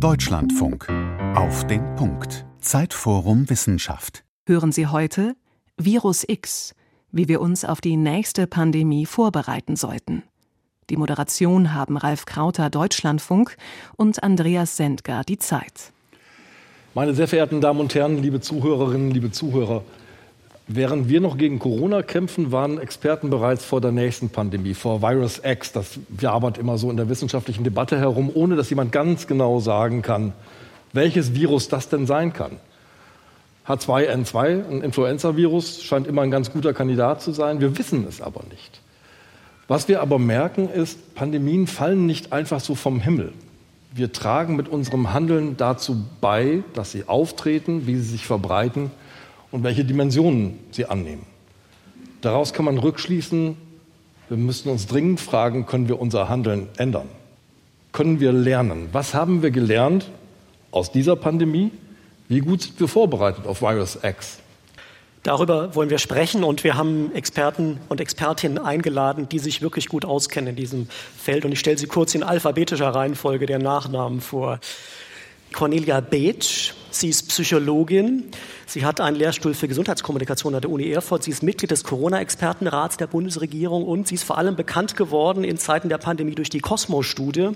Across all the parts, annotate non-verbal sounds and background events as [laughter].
Deutschlandfunk. Auf den Punkt. Zeitforum Wissenschaft. Hören Sie heute Virus X, wie wir uns auf die nächste Pandemie vorbereiten sollten. Die Moderation haben Ralf Krauter Deutschlandfunk und Andreas Sendgar die Zeit. Meine sehr verehrten Damen und Herren, liebe Zuhörerinnen, liebe Zuhörer, Während wir noch gegen Corona kämpfen, waren Experten bereits vor der nächsten Pandemie, vor Virus X. Das wabert immer so in der wissenschaftlichen Debatte herum, ohne dass jemand ganz genau sagen kann, welches Virus das denn sein kann. H2N2, ein Influenza-Virus, scheint immer ein ganz guter Kandidat zu sein. Wir wissen es aber nicht. Was wir aber merken, ist, Pandemien fallen nicht einfach so vom Himmel. Wir tragen mit unserem Handeln dazu bei, dass sie auftreten, wie sie sich verbreiten und welche Dimensionen sie annehmen. Daraus kann man rückschließen, wir müssen uns dringend fragen, können wir unser Handeln ändern? Können wir lernen? Was haben wir gelernt aus dieser Pandemie? Wie gut sind wir vorbereitet auf Virus X? Darüber wollen wir sprechen und wir haben Experten und Expertinnen eingeladen, die sich wirklich gut auskennen in diesem Feld. Und ich stelle sie kurz in alphabetischer Reihenfolge der Nachnamen vor. Cornelia Beetsch. Sie ist Psychologin. Sie hat einen Lehrstuhl für Gesundheitskommunikation an der Uni Erfurt. Sie ist Mitglied des Corona-Expertenrats der Bundesregierung und sie ist vor allem bekannt geworden in Zeiten der Pandemie durch die Cosmo-Studie,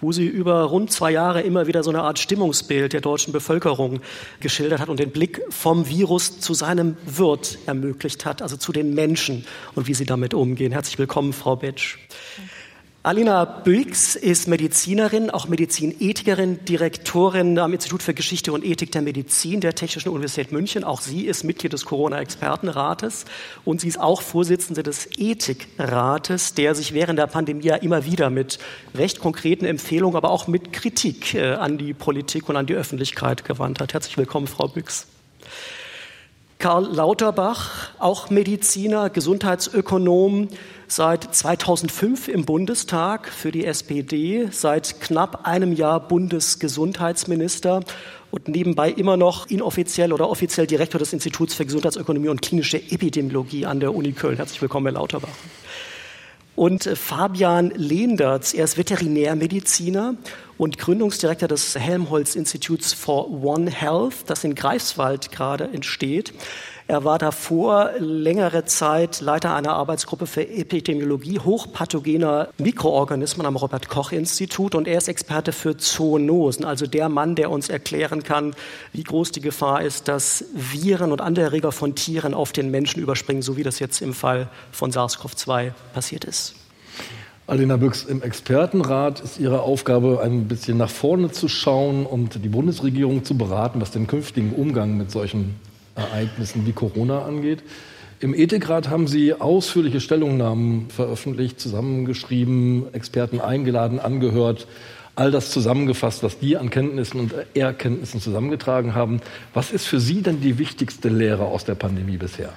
wo sie über rund zwei Jahre immer wieder so eine Art Stimmungsbild der deutschen Bevölkerung geschildert hat und den Blick vom Virus zu seinem Wirt ermöglicht hat, also zu den Menschen und wie sie damit umgehen. Herzlich willkommen, Frau Betsch. Alina Büchs ist Medizinerin, auch Medizinethikerin, Direktorin am Institut für Geschichte und Ethik der Medizin der Technischen Universität München. Auch sie ist Mitglied des Corona-Expertenrates und sie ist auch Vorsitzende des Ethikrates, der sich während der Pandemie ja immer wieder mit recht konkreten Empfehlungen, aber auch mit Kritik äh, an die Politik und an die Öffentlichkeit gewandt hat. Herzlich willkommen, Frau Büchs. Karl Lauterbach, auch Mediziner, Gesundheitsökonom, seit 2005 im Bundestag für die SPD, seit knapp einem Jahr Bundesgesundheitsminister und nebenbei immer noch inoffiziell oder offiziell Direktor des Instituts für Gesundheitsökonomie und klinische Epidemiologie an der Uni Köln. Herzlich willkommen, Herr Lauterbach. Und äh, Fabian Lehndertz, er ist Veterinärmediziner und Gründungsdirektor des Helmholtz-Instituts for One Health, das in Greifswald gerade entsteht. Er war davor längere Zeit Leiter einer Arbeitsgruppe für Epidemiologie hochpathogener Mikroorganismen am Robert Koch Institut und er ist Experte für Zoonosen, also der Mann, der uns erklären kann, wie groß die Gefahr ist, dass Viren und andere Erreger von Tieren auf den Menschen überspringen, so wie das jetzt im Fall von SARS-CoV-2 passiert ist. Alena Büchs, im Expertenrat ist Ihre Aufgabe, ein bisschen nach vorne zu schauen und die Bundesregierung zu beraten, was den künftigen Umgang mit solchen Ereignissen wie Corona angeht. Im Ethikrat haben Sie ausführliche Stellungnahmen veröffentlicht, zusammengeschrieben, Experten eingeladen, angehört, all das zusammengefasst, was die an Kenntnissen und Erkenntnissen zusammengetragen haben. Was ist für Sie denn die wichtigste Lehre aus der Pandemie bisher?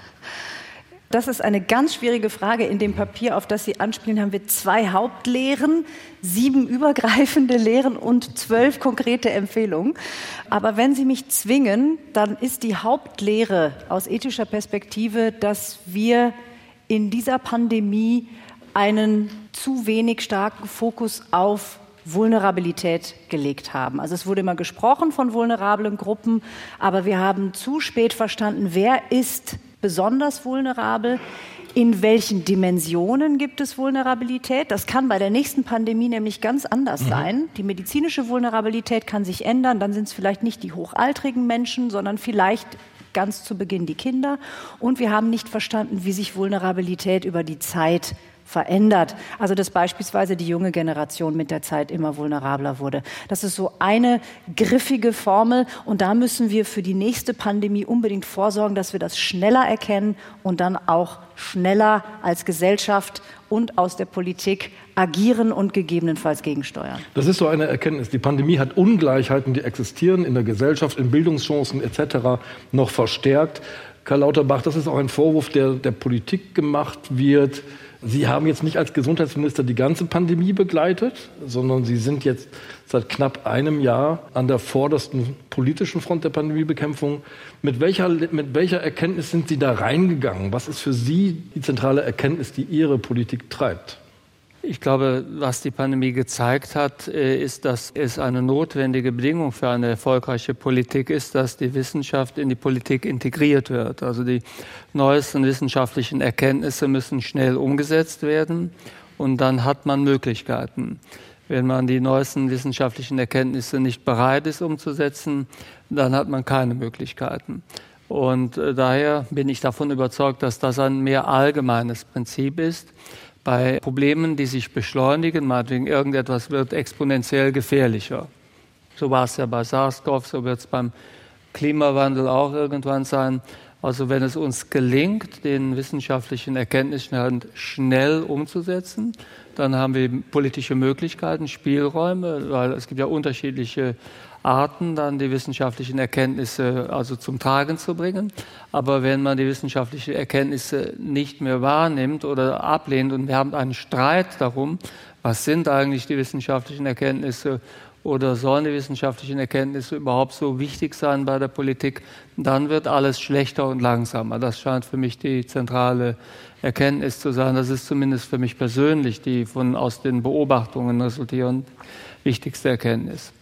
Das ist eine ganz schwierige Frage. In dem Papier, auf das Sie anspielen, haben wir zwei Hauptlehren, sieben übergreifende Lehren und zwölf konkrete Empfehlungen. Aber wenn Sie mich zwingen, dann ist die Hauptlehre aus ethischer Perspektive, dass wir in dieser Pandemie einen zu wenig starken Fokus auf Vulnerabilität gelegt haben. Also es wurde immer gesprochen von vulnerablen Gruppen, aber wir haben zu spät verstanden, wer ist besonders vulnerabel. In welchen Dimensionen gibt es Vulnerabilität? Das kann bei der nächsten Pandemie nämlich ganz anders mhm. sein. Die medizinische Vulnerabilität kann sich ändern. Dann sind es vielleicht nicht die hochaltrigen Menschen, sondern vielleicht ganz zu Beginn die Kinder. Und wir haben nicht verstanden, wie sich Vulnerabilität über die Zeit verändert. Also dass beispielsweise die junge Generation mit der Zeit immer vulnerabler wurde. Das ist so eine griffige Formel und da müssen wir für die nächste Pandemie unbedingt vorsorgen, dass wir das schneller erkennen und dann auch schneller als Gesellschaft und aus der Politik agieren und gegebenenfalls gegensteuern. Das ist so eine Erkenntnis. Die Pandemie hat Ungleichheiten, die existieren in der Gesellschaft, in Bildungschancen etc. noch verstärkt. Karl Lauterbach, das ist auch ein Vorwurf, der der Politik gemacht wird Sie haben jetzt nicht als Gesundheitsminister die ganze Pandemie begleitet, sondern Sie sind jetzt seit knapp einem Jahr an der vordersten politischen Front der Pandemiebekämpfung. Mit welcher, mit welcher Erkenntnis sind Sie da reingegangen? Was ist für Sie die zentrale Erkenntnis, die Ihre Politik treibt? Ich glaube, was die Pandemie gezeigt hat, äh, ist, dass es eine notwendige Bedingung für eine erfolgreiche Politik ist, dass die Wissenschaft in die Politik integriert wird. Also die neuesten wissenschaftlichen Erkenntnisse müssen schnell umgesetzt werden und dann hat man Möglichkeiten. Wenn man die neuesten wissenschaftlichen Erkenntnisse nicht bereit ist umzusetzen, dann hat man keine Möglichkeiten. Und äh, daher bin ich davon überzeugt, dass das ein mehr allgemeines Prinzip ist. Bei Problemen, die sich beschleunigen, meinetwegen irgendetwas wird exponentiell gefährlicher. So war es ja bei SARS-CoV, so wird es beim Klimawandel auch irgendwann sein. Also wenn es uns gelingt, den wissenschaftlichen Erkenntnisstand schnell umzusetzen, dann haben wir politische Möglichkeiten, Spielräume, weil es gibt ja unterschiedliche Arten, dann die wissenschaftlichen Erkenntnisse also zum Tragen zu bringen. Aber wenn man die wissenschaftlichen Erkenntnisse nicht mehr wahrnimmt oder ablehnt und wir haben einen Streit darum, was sind eigentlich die wissenschaftlichen Erkenntnisse oder sollen die wissenschaftlichen Erkenntnisse überhaupt so wichtig sein bei der Politik, dann wird alles schlechter und langsamer. Das scheint für mich die zentrale Erkenntnis zu sein. Das ist zumindest für mich persönlich die von aus den Beobachtungen resultierende wichtigste Erkenntnis.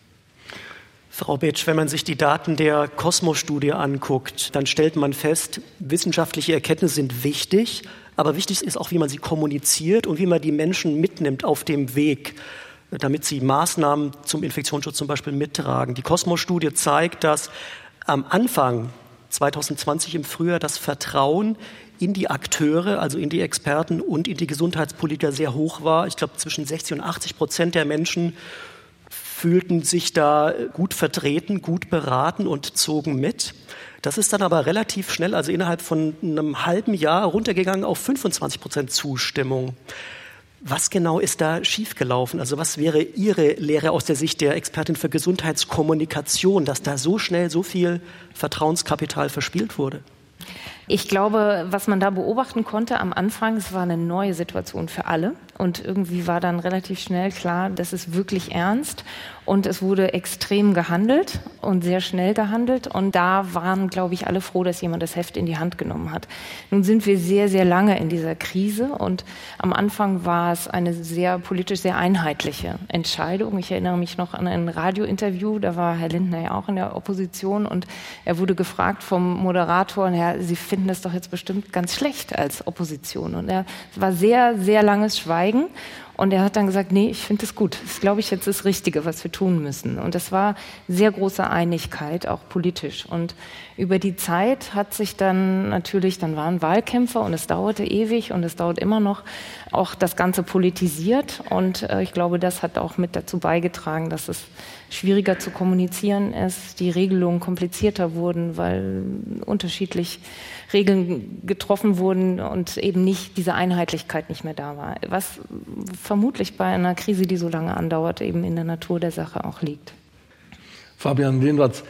Frau Betsch, wenn man sich die Daten der Kosmos-Studie anguckt, dann stellt man fest, wissenschaftliche Erkenntnisse sind wichtig, aber wichtig ist auch, wie man sie kommuniziert und wie man die Menschen mitnimmt auf dem Weg, damit sie Maßnahmen zum Infektionsschutz zum Beispiel mittragen. Die Kosmos-Studie zeigt, dass am Anfang 2020 im Frühjahr das Vertrauen in die Akteure, also in die Experten und in die Gesundheitspolitiker sehr hoch war. Ich glaube, zwischen 60 und 80 Prozent der Menschen fühlten sich da gut vertreten, gut beraten und zogen mit. Das ist dann aber relativ schnell, also innerhalb von einem halben Jahr, runtergegangen auf 25 Prozent Zustimmung. Was genau ist da schiefgelaufen? Also was wäre Ihre Lehre aus der Sicht der Expertin für Gesundheitskommunikation, dass da so schnell so viel Vertrauenskapital verspielt wurde? Ich glaube, was man da beobachten konnte am Anfang, es war eine neue Situation für alle. Und irgendwie war dann relativ schnell klar, das ist wirklich ernst. Und es wurde extrem gehandelt und sehr schnell gehandelt. Und da waren, glaube ich, alle froh, dass jemand das Heft in die Hand genommen hat. Nun sind wir sehr, sehr lange in dieser Krise. Und am Anfang war es eine sehr politisch sehr einheitliche Entscheidung. Ich erinnere mich noch an ein Radiointerview. Da war Herr Lindner ja auch in der Opposition. Und er wurde gefragt vom Moderator, Herr, Sie finden das doch jetzt bestimmt ganz schlecht als Opposition. Und er war sehr, sehr langes Schweigen. Und er hat dann gesagt, nee, ich finde es gut. Das glaube ich jetzt das Richtige, was wir tun müssen. Und es war sehr große Einigkeit, auch politisch. Und über die Zeit hat sich dann natürlich, dann waren Wahlkämpfer und es dauerte ewig und es dauert immer noch, auch das Ganze politisiert. Und äh, ich glaube, das hat auch mit dazu beigetragen, dass es schwieriger zu kommunizieren ist, die Regelungen komplizierter wurden, weil unterschiedlich Regeln getroffen wurden und eben nicht diese Einheitlichkeit nicht mehr da war. Was vermutlich bei einer Krise, die so lange andauert, eben in der Natur der Sache auch liegt. Fabian Lehnwatz,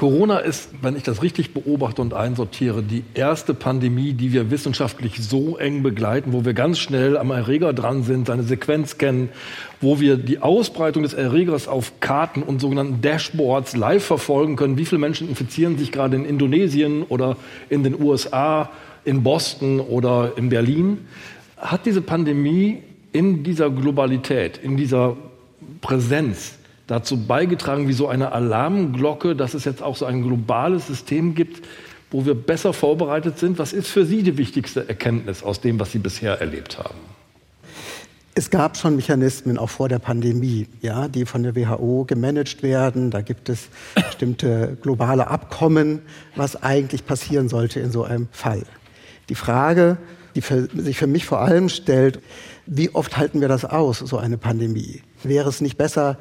Corona ist, wenn ich das richtig beobachte und einsortiere, die erste Pandemie, die wir wissenschaftlich so eng begleiten, wo wir ganz schnell am Erreger dran sind, seine Sequenz kennen, wo wir die Ausbreitung des Erregers auf Karten und sogenannten Dashboards live verfolgen können. Wie viele Menschen infizieren sich gerade in Indonesien oder in den USA, in Boston oder in Berlin? Hat diese Pandemie in dieser Globalität, in dieser Präsenz dazu beigetragen, wie so eine Alarmglocke, dass es jetzt auch so ein globales System gibt, wo wir besser vorbereitet sind? Was ist für Sie die wichtigste Erkenntnis aus dem, was Sie bisher erlebt haben? Es gab schon Mechanismen auch vor der Pandemie, ja, die von der WHO gemanagt werden. Da gibt es bestimmte globale Abkommen, was eigentlich passieren sollte in so einem Fall. Die Frage, die für, sich für mich vor allem stellt, wie oft halten wir das aus, so eine Pandemie? Wäre es nicht besser,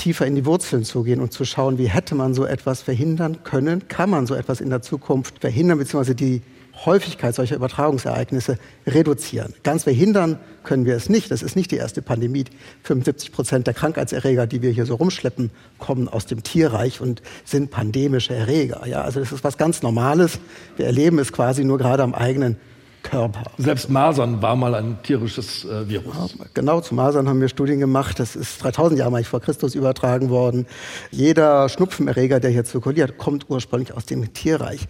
tiefer in die Wurzeln zu gehen und zu schauen, wie hätte man so etwas verhindern können? Kann man so etwas in der Zukunft verhindern, beziehungsweise die Häufigkeit solcher Übertragungsereignisse reduzieren. Ganz verhindern können wir es nicht. Das ist nicht die erste Pandemie. 75 Prozent der Krankheitserreger, die wir hier so rumschleppen, kommen aus dem Tierreich und sind pandemische Erreger. Ja, also das ist was ganz Normales. Wir erleben es quasi nur gerade am eigenen Körper. Selbst Masern war mal ein tierisches äh, Virus. Ja, genau, zu Masern haben wir Studien gemacht. Das ist 3000 Jahre vor Christus übertragen worden. Jeder Schnupfenerreger, der hier zirkuliert, kommt ursprünglich aus dem Tierreich.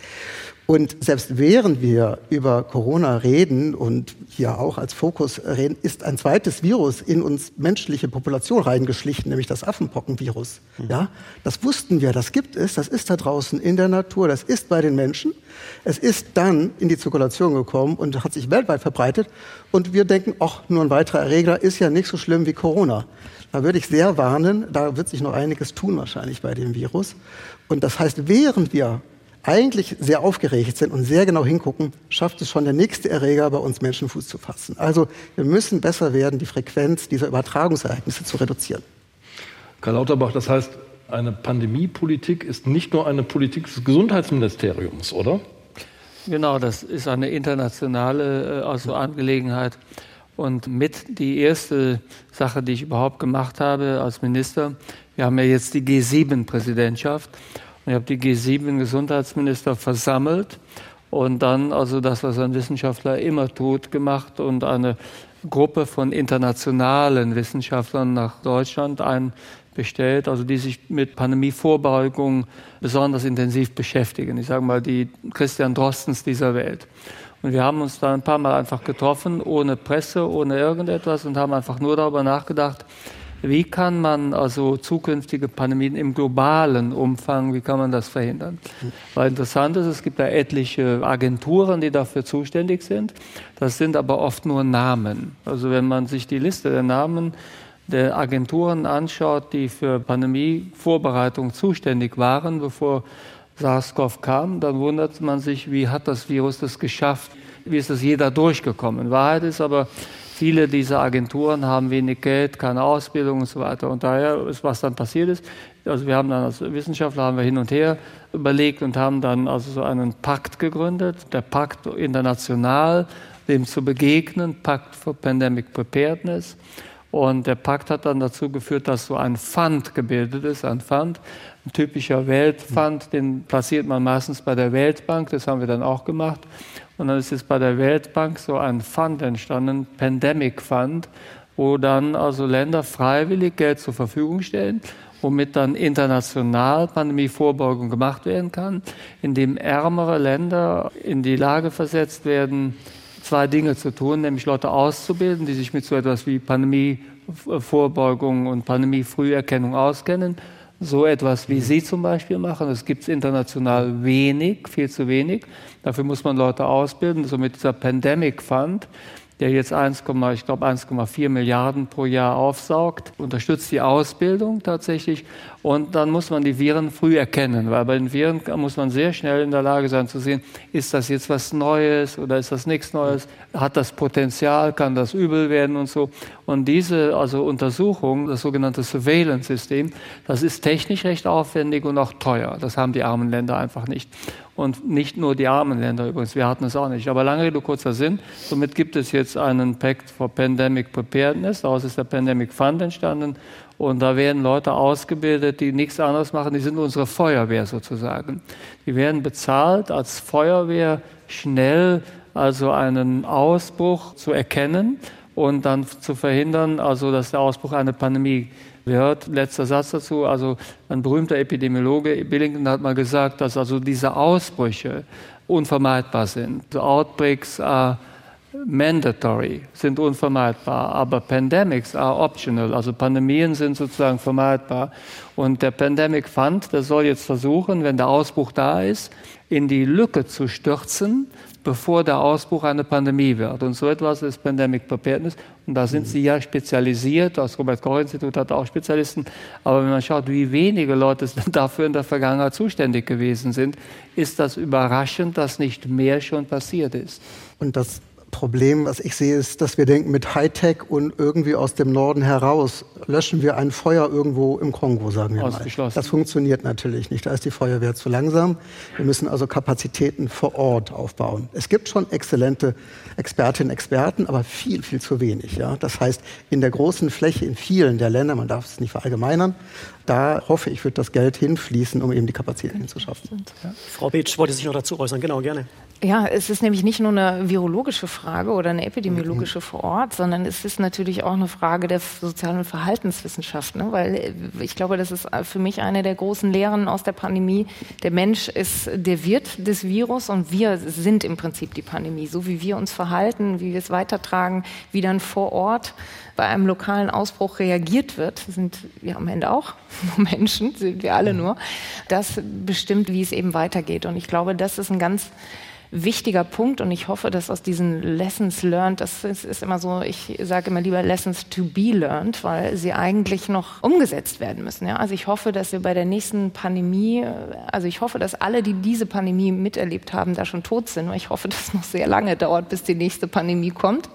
Und selbst während wir über Corona reden und hier auch als Fokus reden, ist ein zweites Virus in uns menschliche Population reingeschlichen, nämlich das Affenpockenvirus. Mhm. Ja, das wussten wir, das gibt es, das ist da draußen in der Natur, das ist bei den Menschen. Es ist dann in die Zirkulation gekommen und hat sich weltweit verbreitet. Und wir denken, ach, nur ein weiterer Erreger ist ja nicht so schlimm wie Corona. Da würde ich sehr warnen, da wird sich noch einiges tun wahrscheinlich bei dem Virus. Und das heißt, während wir eigentlich sehr aufgeregt sind und sehr genau hingucken, schafft es schon der nächste Erreger bei uns Menschen Fuß zu fassen. Also wir müssen besser werden, die Frequenz dieser Übertragungsereignisse zu reduzieren. Karl Lauterbach, das heißt, eine Pandemiepolitik ist nicht nur eine Politik des Gesundheitsministeriums, oder? Genau, das ist eine internationale also Angelegenheit. Und mit die erste Sache, die ich überhaupt gemacht habe als Minister, wir haben ja jetzt die G7-Präsidentschaft. Ich habe die G7-Gesundheitsminister versammelt und dann also das, was ein Wissenschaftler immer tut, gemacht und eine Gruppe von internationalen Wissenschaftlern nach Deutschland einbestellt, also die sich mit Pandemievorbeugung besonders intensiv beschäftigen. Ich sage mal die Christian Drostens dieser Welt. Und wir haben uns da ein paar Mal einfach getroffen, ohne Presse, ohne irgendetwas und haben einfach nur darüber nachgedacht, wie kann man also zukünftige Pandemien im globalen Umfang, wie kann man das verhindern? Weil interessant ist, es gibt da etliche Agenturen, die dafür zuständig sind. Das sind aber oft nur Namen. Also wenn man sich die Liste der Namen der Agenturen anschaut, die für Pandemievorbereitung zuständig waren, bevor SARS-CoV kam, dann wundert man sich, wie hat das Virus das geschafft? Wie ist das jeder durchgekommen? Wahrheit ist aber, Viele dieser Agenturen haben wenig Geld, keine Ausbildung und so weiter. Und daher ist, was dann passiert ist, also wir haben dann als Wissenschaftler haben wir hin und her überlegt und haben dann also so einen Pakt gegründet, der Pakt international, dem zu begegnen, Pakt for Pandemic Preparedness. Und der Pakt hat dann dazu geführt, dass so ein Fund gebildet ist, ein Fund, ein typischer Weltfund, den platziert man meistens bei der Weltbank, das haben wir dann auch gemacht. Und dann ist jetzt bei der Weltbank so ein Fund entstanden, Pandemic Fund, wo dann also Länder freiwillig Geld zur Verfügung stellen, womit dann international Pandemievorbeugung gemacht werden kann, indem ärmere Länder in die Lage versetzt werden, zwei Dinge zu tun, nämlich Leute auszubilden, die sich mit so etwas wie Pandemievorbeugung und Pandemiefrüherkennung auskennen so etwas wie Sie zum Beispiel machen. Das gibt es international wenig, viel zu wenig. Dafür muss man Leute ausbilden. So mit dieser Pandemic Fund der jetzt 1, ich glaube 1,4 Milliarden pro Jahr aufsaugt, unterstützt die Ausbildung tatsächlich und dann muss man die Viren früh erkennen, weil bei den Viren muss man sehr schnell in der Lage sein zu sehen, ist das jetzt was Neues oder ist das nichts Neues, hat das Potenzial, kann das übel werden und so. Und diese also Untersuchung, das sogenannte Surveillance-System, das ist technisch recht aufwendig und auch teuer. Das haben die armen Länder einfach nicht. Und nicht nur die armen Länder übrigens, wir hatten es auch nicht. Aber lange Rede, kurzer Sinn. Somit gibt es jetzt einen Pact for Pandemic Preparedness. Daraus ist der Pandemic Fund entstanden. Und da werden Leute ausgebildet, die nichts anderes machen. Die sind unsere Feuerwehr sozusagen. Die werden bezahlt als Feuerwehr schnell also einen Ausbruch zu erkennen und dann zu verhindern, also dass der Ausbruch einer Pandemie wird. Letzter Satz dazu. Also ein berühmter Epidemiologe, Billington, hat mal gesagt, dass also diese Ausbrüche unvermeidbar sind. Outbreaks are mandatory, sind unvermeidbar, aber Pandemics are optional, also Pandemien sind sozusagen vermeidbar. Und der Pandemic Fund, der soll jetzt versuchen, wenn der Ausbruch da ist, in die Lücke zu stürzen, bevor der Ausbruch eine Pandemie wird. Und so etwas ist Pandemic Preparedness. Und da sind Sie ja spezialisiert. Das Robert-Koch-Institut hat auch Spezialisten. Aber wenn man schaut, wie wenige Leute [laughs] dafür in der Vergangenheit zuständig gewesen sind, ist das überraschend, dass nicht mehr schon passiert ist. Und das Problem, was ich sehe, ist, dass wir denken, mit Hightech und irgendwie aus dem Norden heraus löschen wir ein Feuer irgendwo im Kongo, sagen wir mal. Das funktioniert natürlich nicht. Da ist die Feuerwehr zu langsam. Wir müssen also Kapazitäten vor Ort aufbauen. Es gibt schon exzellente Expertinnen und Experten, aber viel, viel zu wenig. Ja? Das heißt, in der großen Fläche, in vielen der Länder, man darf es nicht verallgemeinern, da hoffe ich, wird das Geld hinfließen, um eben die Kapazitäten zu schaffen. Ja. Frau Beetsch wollte sich noch dazu äußern. Genau, gerne. Ja, es ist nämlich nicht nur eine virologische Frage oder eine epidemiologische vor Ort, sondern es ist natürlich auch eine Frage der sozialen Verhaltenswissenschaft. Ne? Weil äh, ich glaube, das ist für mich eine der großen Lehren aus der Pandemie. Der Mensch ist der Wirt des Virus und wir sind im Prinzip die Pandemie. So wie wir uns verhalten, wie wir es weitertragen, wie dann vor Ort bei einem lokalen Ausbruch reagiert wird, sind wir am Ende auch [laughs] nur Menschen, sind wir alle nur, das bestimmt, wie es eben weitergeht. Und ich glaube, das ist ein ganz wichtiger Punkt und ich hoffe, dass aus diesen Lessons learned, das ist, ist, immer so, ich sage immer lieber Lessons to be learned, weil sie eigentlich noch umgesetzt werden müssen. Ja? Also ich hoffe, dass wir bei der nächsten Pandemie, also ich hoffe, dass alle, die diese Pandemie miterlebt haben, da schon tot sind. Ich hoffe, dass es noch sehr lange dauert, bis die nächste Pandemie kommt.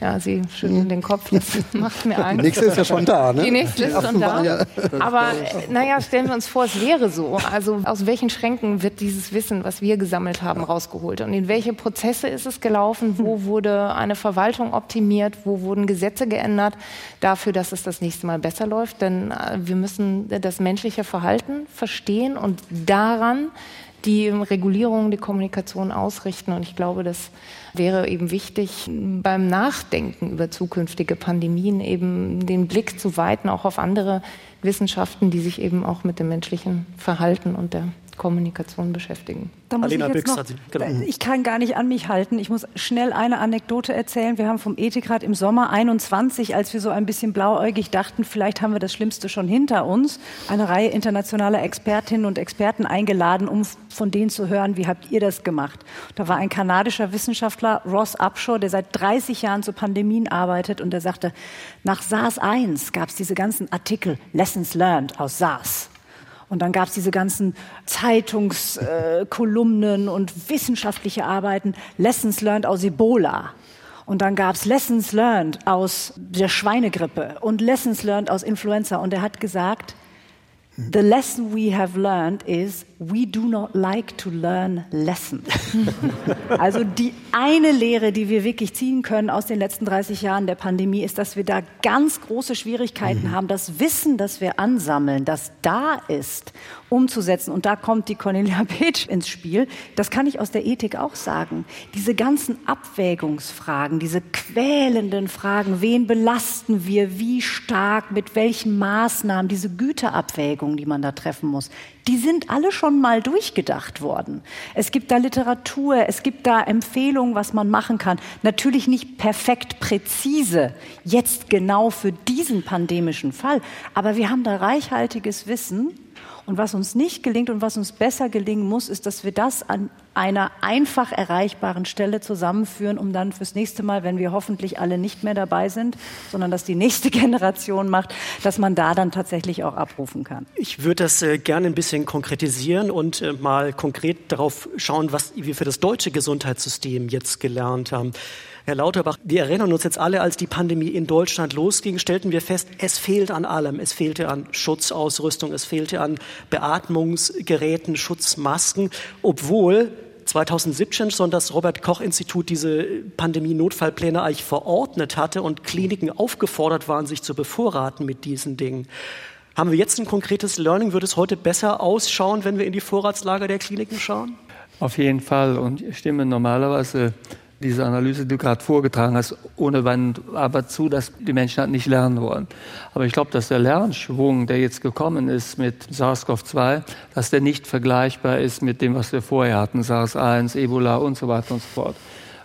Ja, Sie schütteln den Kopf, das [laughs] macht mir Angst. Die nächste ist ja schon da, ne? Die nächste ist schon da. Aber naja, stellen wir uns vor, es wäre so. Also aus welchen Schränken wird dieses Wissen, was wir gesammelt haben, rausgeholt? Und in welche Prozesse ist es gelaufen, wo hm. wurde eine Verwaltung optimiert, wo wurden Gesetze geändert dafür, dass es das nächste Mal besser läuft. Denn äh, wir müssen das menschliche Verhalten verstehen und daran die Regulierung, die Kommunikation ausrichten. Und ich glaube, das wäre eben wichtig, beim Nachdenken über zukünftige Pandemien eben den Blick zu weiten, auch auf andere Wissenschaften, die sich eben auch mit dem menschlichen Verhalten und der Kommunikation beschäftigen. Alena ich, Büchs noch, genau. ich kann gar nicht an mich halten. Ich muss schnell eine Anekdote erzählen. Wir haben vom Ethikrat im Sommer 21, als wir so ein bisschen blauäugig dachten, vielleicht haben wir das Schlimmste schon hinter uns, eine Reihe internationaler Expertinnen und Experten eingeladen, um von denen zu hören, wie habt ihr das gemacht. Da war ein kanadischer Wissenschaftler, Ross Upshaw, der seit 30 Jahren zu Pandemien arbeitet und der sagte, nach SARS 1 gab es diese ganzen Artikel, Lessons Learned aus SARS. Und dann gab es diese ganzen Zeitungskolumnen äh, und wissenschaftliche Arbeiten, Lessons Learned aus Ebola. Und dann gab es Lessons Learned aus der Schweinegrippe und Lessons Learned aus Influenza. Und er hat gesagt, The lesson we have learned is we do not like to learn lessons. [laughs] also die eine Lehre, die wir wirklich ziehen können aus den letzten 30 Jahren der Pandemie, ist, dass wir da ganz große Schwierigkeiten mhm. haben, das Wissen, das wir ansammeln, das da ist, umzusetzen. Und da kommt die Cornelia [laughs] Petsch ins Spiel. Das kann ich aus der Ethik auch sagen. Diese ganzen Abwägungsfragen, diese quälenden Fragen, wen belasten wir, wie stark, mit welchen Maßnahmen, diese Güterabwägung, die man da treffen muss, die sind alle schon mal durchgedacht worden. Es gibt da Literatur, es gibt da Empfehlungen, was man machen kann. Natürlich nicht perfekt präzise, jetzt genau für diesen pandemischen Fall, aber wir haben da reichhaltiges Wissen und was uns nicht gelingt und was uns besser gelingen muss, ist, dass wir das an einer einfach erreichbaren Stelle zusammenführen, um dann fürs nächste Mal, wenn wir hoffentlich alle nicht mehr dabei sind, sondern dass die nächste [laughs] Generation macht, dass man da dann tatsächlich auch abrufen kann. Ich würde das äh, gerne ein bisschen konkretisieren und äh, mal konkret darauf schauen, was wir für das deutsche Gesundheitssystem jetzt gelernt haben. Herr Lauterbach, wir erinnern uns jetzt alle, als die Pandemie in Deutschland losging, stellten wir fest, es fehlt an allem. Es fehlte an Schutzausrüstung, es fehlte an Beatmungsgeräten, Schutzmasken, obwohl 2017 schon das Robert Koch Institut diese Pandemie-Notfallpläne eigentlich verordnet hatte und Kliniken aufgefordert waren, sich zu bevorraten mit diesen Dingen. Haben wir jetzt ein konkretes Learning? Würde es heute besser ausschauen, wenn wir in die Vorratslager der Kliniken schauen? Auf jeden Fall. Und ich stimme normalerweise diese Analyse, die du gerade vorgetragen hast, ohne wenn aber zu, dass die Menschen halt nicht lernen wollen. Aber ich glaube, dass der Lernschwung, der jetzt gekommen ist mit SARS-CoV-2, dass der nicht vergleichbar ist mit dem, was wir vorher hatten, SARS-1, Ebola und so weiter und so fort.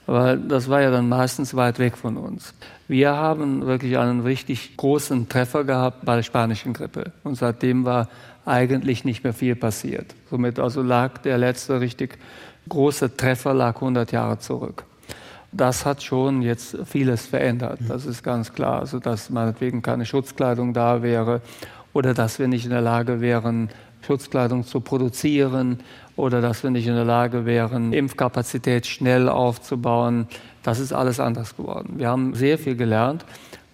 Aber das war ja dann meistens weit weg von uns. Wir haben wirklich einen richtig großen Treffer gehabt bei der spanischen Grippe. Und seitdem war eigentlich nicht mehr viel passiert. Somit also lag der letzte richtig große Treffer lag 100 Jahre zurück das hat schon jetzt vieles verändert. Das ist ganz klar. Also, dass meinetwegen keine Schutzkleidung da wäre oder dass wir nicht in der Lage wären, Schutzkleidung zu produzieren oder dass wir nicht in der Lage wären, Impfkapazität schnell aufzubauen. Das ist alles anders geworden. Wir haben sehr viel gelernt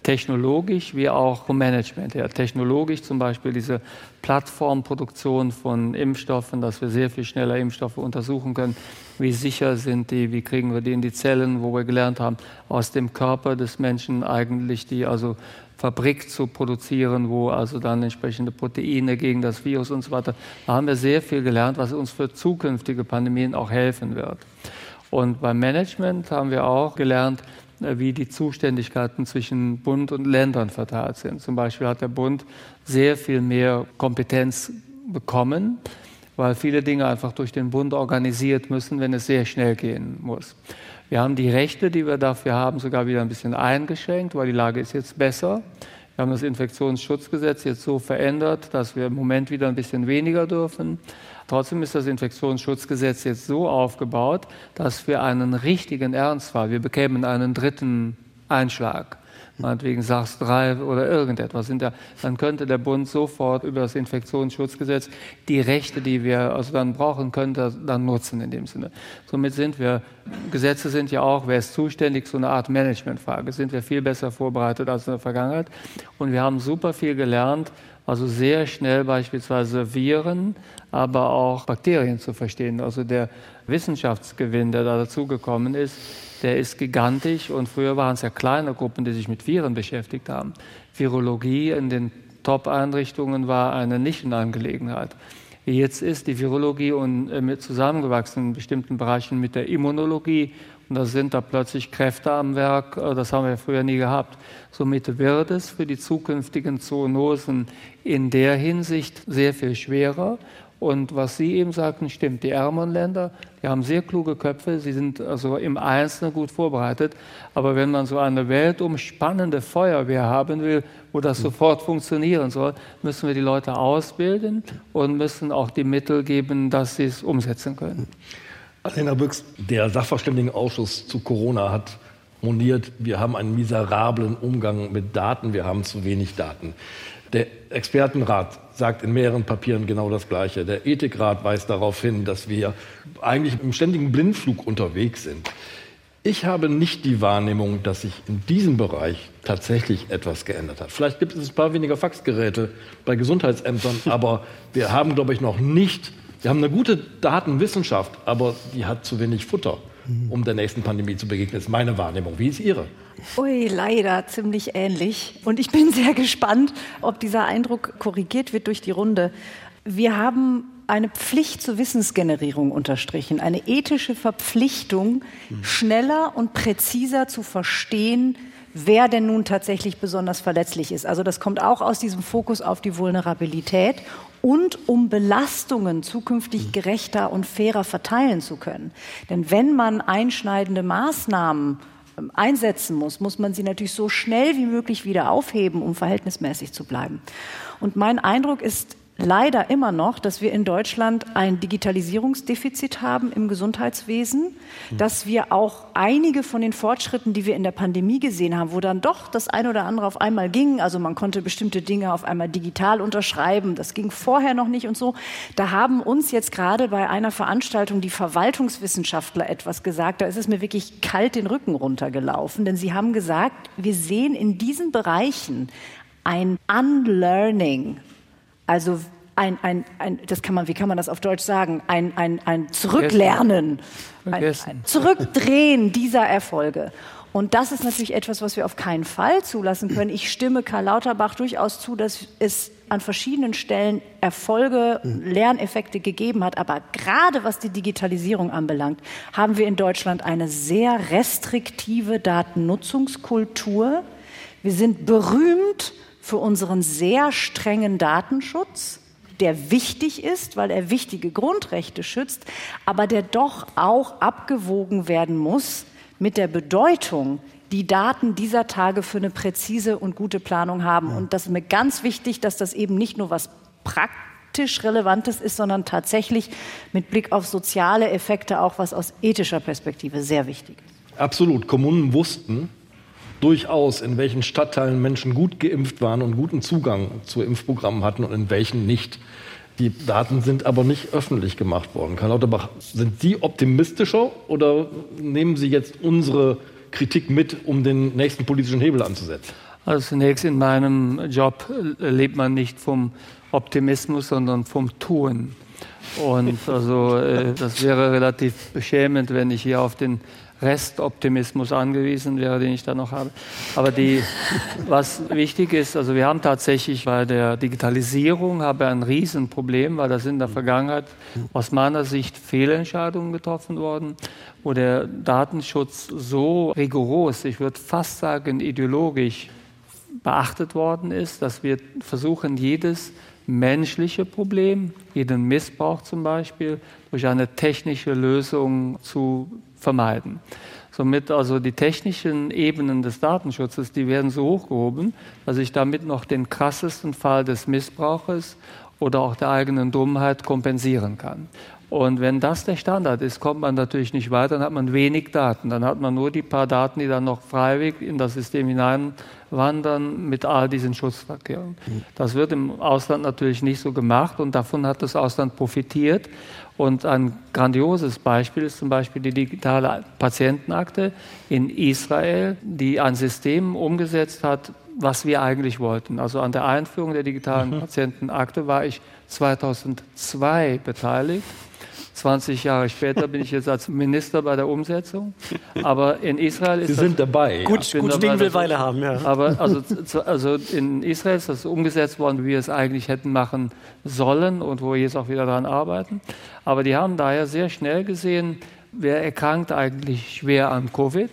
technologisch wie auch vom Management her. Technologisch zum Beispiel diese Plattformproduktion von Impfstoffen, dass wir sehr viel schneller Impfstoffe untersuchen können. Wie sicher sind die? Wie kriegen wir die in die Zellen, wo wir gelernt haben, aus dem Körper des Menschen eigentlich die also Fabrik zu produzieren, wo also dann entsprechende Proteine gegen das Virus und so weiter. Da haben wir sehr viel gelernt, was uns für zukünftige Pandemien auch helfen wird. Und beim Management haben wir auch gelernt, wie die Zuständigkeiten zwischen Bund und Ländern verteilt sind. Zum Beispiel hat der Bund sehr viel mehr Kompetenz bekommen, weil viele Dinge einfach durch den Bund organisiert müssen, wenn es sehr schnell gehen muss. Wir haben die Rechte, die wir dafür haben, sogar wieder ein bisschen eingeschränkt, weil die Lage ist jetzt besser. Wir haben das Infektionsschutzgesetz jetzt so verändert, dass wir im Moment wieder ein bisschen weniger dürfen. Trotzdem ist das Infektionsschutzgesetz jetzt so aufgebaut, dass wir einen richtigen Ernstfall, wir bekämen einen dritten Einschlag, meinetwegen SARS 3 oder irgendetwas, dann könnte der Bund sofort über das Infektionsschutzgesetz die Rechte, die wir also dann brauchen, könnte dann nutzen in dem Sinne. Somit sind wir, Gesetze sind ja auch, wer ist zuständig, so eine Art Managementfrage, sind wir viel besser vorbereitet als in der Vergangenheit. Und wir haben super viel gelernt, also sehr schnell beispielsweise Viren, aber auch Bakterien zu verstehen. Also der Wissenschaftsgewinn, der da dazugekommen ist, der ist gigantisch und früher waren es ja kleine Gruppen, die sich mit Viren beschäftigt haben. Virologie in den Top-Einrichtungen war eine Nischenangelegenheit. Jetzt ist die Virologie und äh, zusammengewachsen in bestimmten Bereichen mit der Immunologie und da sind da plötzlich Kräfte am Werk, äh, das haben wir früher nie gehabt. Somit wird es für die zukünftigen Zoonosen in der Hinsicht sehr viel schwerer. Und was Sie eben sagten, stimmt. Die ärmeren Länder, die haben sehr kluge Köpfe, sie sind also im Einzelnen gut vorbereitet. Aber wenn man so eine weltumspannende Feuerwehr haben will, wo das mhm. sofort funktionieren soll, müssen wir die Leute ausbilden und müssen auch die Mittel geben, dass sie es umsetzen können. Alena Büchs, der Sachverständigenausschuss zu Corona hat moniert, wir haben einen miserablen Umgang mit Daten, wir haben zu wenig Daten. Der Expertenrat sagt in mehreren Papieren genau das Gleiche. Der Ethikrat weist darauf hin, dass wir eigentlich im ständigen Blindflug unterwegs sind. Ich habe nicht die Wahrnehmung, dass sich in diesem Bereich tatsächlich etwas geändert hat. Vielleicht gibt es ein paar weniger Faxgeräte bei Gesundheitsämtern, [laughs] aber wir haben, glaube ich, noch nicht wir haben eine gute Datenwissenschaft, aber die hat zu wenig Futter, um der nächsten Pandemie zu begegnen. Ist meine Wahrnehmung. Wie ist Ihre? Ui, leider ziemlich ähnlich. Und ich bin [laughs] sehr gespannt, ob dieser Eindruck korrigiert wird durch die Runde. Wir haben eine Pflicht zur Wissensgenerierung unterstrichen, eine ethische Verpflichtung, schneller und präziser zu verstehen, wer denn nun tatsächlich besonders verletzlich ist. Also das kommt auch aus diesem Fokus auf die Vulnerabilität und um Belastungen zukünftig mhm. gerechter und fairer verteilen zu können. Denn wenn man einschneidende Maßnahmen ähm, einsetzen muss, muss man sie natürlich so schnell wie möglich wieder aufheben, um verhältnismäßig zu bleiben. Und mein Eindruck ist, leider immer noch, dass wir in Deutschland ein Digitalisierungsdefizit haben im Gesundheitswesen, hm. dass wir auch einige von den Fortschritten, die wir in der Pandemie gesehen haben, wo dann doch das eine oder andere auf einmal ging, also man konnte bestimmte Dinge auf einmal digital unterschreiben, das ging vorher noch nicht und so, da haben uns jetzt gerade bei einer Veranstaltung die Verwaltungswissenschaftler etwas gesagt, da ist es mir wirklich kalt den Rücken runtergelaufen, denn sie haben gesagt, wir sehen in diesen Bereichen ein Unlearning also ein, ein, ein, das kann man, wie kann man das auf Deutsch sagen? Ein, ein, ein Zurücklernen, ein, ein Zurückdrehen dieser Erfolge. Und das ist natürlich etwas, was wir auf keinen Fall zulassen können. Ich stimme Karl Lauterbach durchaus zu, dass es an verschiedenen Stellen Erfolge, Lerneffekte gegeben hat. Aber gerade was die Digitalisierung anbelangt, haben wir in Deutschland eine sehr restriktive Datennutzungskultur. Wir sind berühmt für unseren sehr strengen Datenschutz, der wichtig ist, weil er wichtige Grundrechte schützt, aber der doch auch abgewogen werden muss mit der Bedeutung, die Daten dieser Tage für eine präzise und gute Planung haben. Und das ist mir ganz wichtig, dass das eben nicht nur was praktisch Relevantes ist, sondern tatsächlich mit Blick auf soziale Effekte auch was aus ethischer Perspektive sehr wichtig ist. Absolut. Kommunen wussten, durchaus, in welchen Stadtteilen Menschen gut geimpft waren und guten Zugang zu Impfprogrammen hatten und in welchen nicht. Die Daten sind aber nicht öffentlich gemacht worden. Karl Lauterbach, sind Sie optimistischer oder nehmen Sie jetzt unsere Kritik mit, um den nächsten politischen Hebel anzusetzen? Also zunächst in meinem Job lebt man nicht vom Optimismus, sondern vom Tun. Und also äh, das wäre relativ beschämend, wenn ich hier auf den Restoptimismus angewiesen wäre, den ich da noch habe. Aber die, was wichtig ist, also wir haben tatsächlich bei der Digitalisierung haben wir ein Riesenproblem, weil da sind in der Vergangenheit aus meiner Sicht Fehlentscheidungen getroffen worden, wo der Datenschutz so rigoros, ich würde fast sagen ideologisch beachtet worden ist, dass wir versuchen, jedes menschliche Problem, jeden Missbrauch zum Beispiel, durch eine technische Lösung zu vermeiden. Somit also die technischen Ebenen des Datenschutzes, die werden so hochgehoben, dass ich damit noch den krassesten Fall des Missbrauches oder auch der eigenen Dummheit kompensieren kann. Und wenn das der Standard ist, kommt man natürlich nicht weiter, dann hat man wenig Daten. Dann hat man nur die paar Daten, die dann noch freiwillig in das System hineinwandern mit all diesen Schutzverkehren. Das wird im Ausland natürlich nicht so gemacht und davon hat das Ausland profitiert. Und ein grandioses Beispiel ist zum Beispiel die digitale Patientenakte in Israel, die ein System umgesetzt hat, was wir eigentlich wollten. Also an der Einführung der digitalen mhm. Patientenakte war ich 2002 beteiligt. 20 Jahre später bin ich jetzt als Minister bei der Umsetzung. Aber in Israel ist Sie sind das, dabei. Gut, ja. gut Ding will Weile haben, ja. Aber also, also in Israel ist das umgesetzt worden, wie wir es eigentlich hätten machen sollen und wo wir jetzt auch wieder daran arbeiten. Aber die haben daher sehr schnell gesehen, wer erkrankt eigentlich schwer an Covid.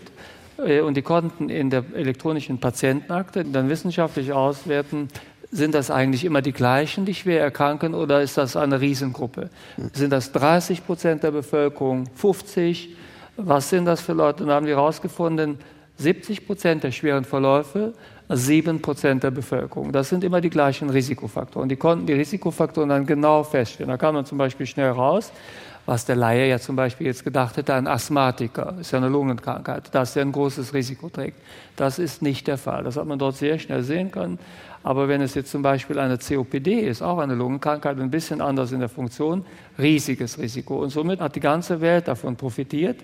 Äh, und die konnten in der elektronischen Patientenakte dann wissenschaftlich auswerten, sind das eigentlich immer die gleichen, die schwer erkranken, oder ist das eine Riesengruppe? Sind das 30 Prozent der Bevölkerung, 50? Was sind das für Leute? Und dann haben die herausgefunden, 70 Prozent der schweren Verläufe, 7 Prozent der Bevölkerung. Das sind immer die gleichen Risikofaktoren. Die konnten die Risikofaktoren dann genau feststellen. Da kam man zum Beispiel schnell raus, was der Laie ja zum Beispiel jetzt gedacht hätte, ein Asthmatiker, ist ja eine Lungenkrankheit, dass er ein großes Risiko trägt. Das ist nicht der Fall. Das hat man dort sehr schnell sehen können. Aber wenn es jetzt zum Beispiel eine COPD ist, auch eine Lungenkrankheit, ein bisschen anders in der Funktion, riesiges Risiko. Und somit hat die ganze Welt davon profitiert,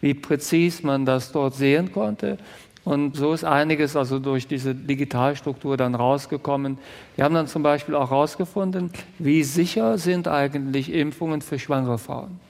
wie präzis man das dort sehen konnte. Und so ist einiges also durch diese Digitalstruktur dann rausgekommen. Wir haben dann zum Beispiel auch herausgefunden, wie sicher sind eigentlich Impfungen für schwangere Frauen.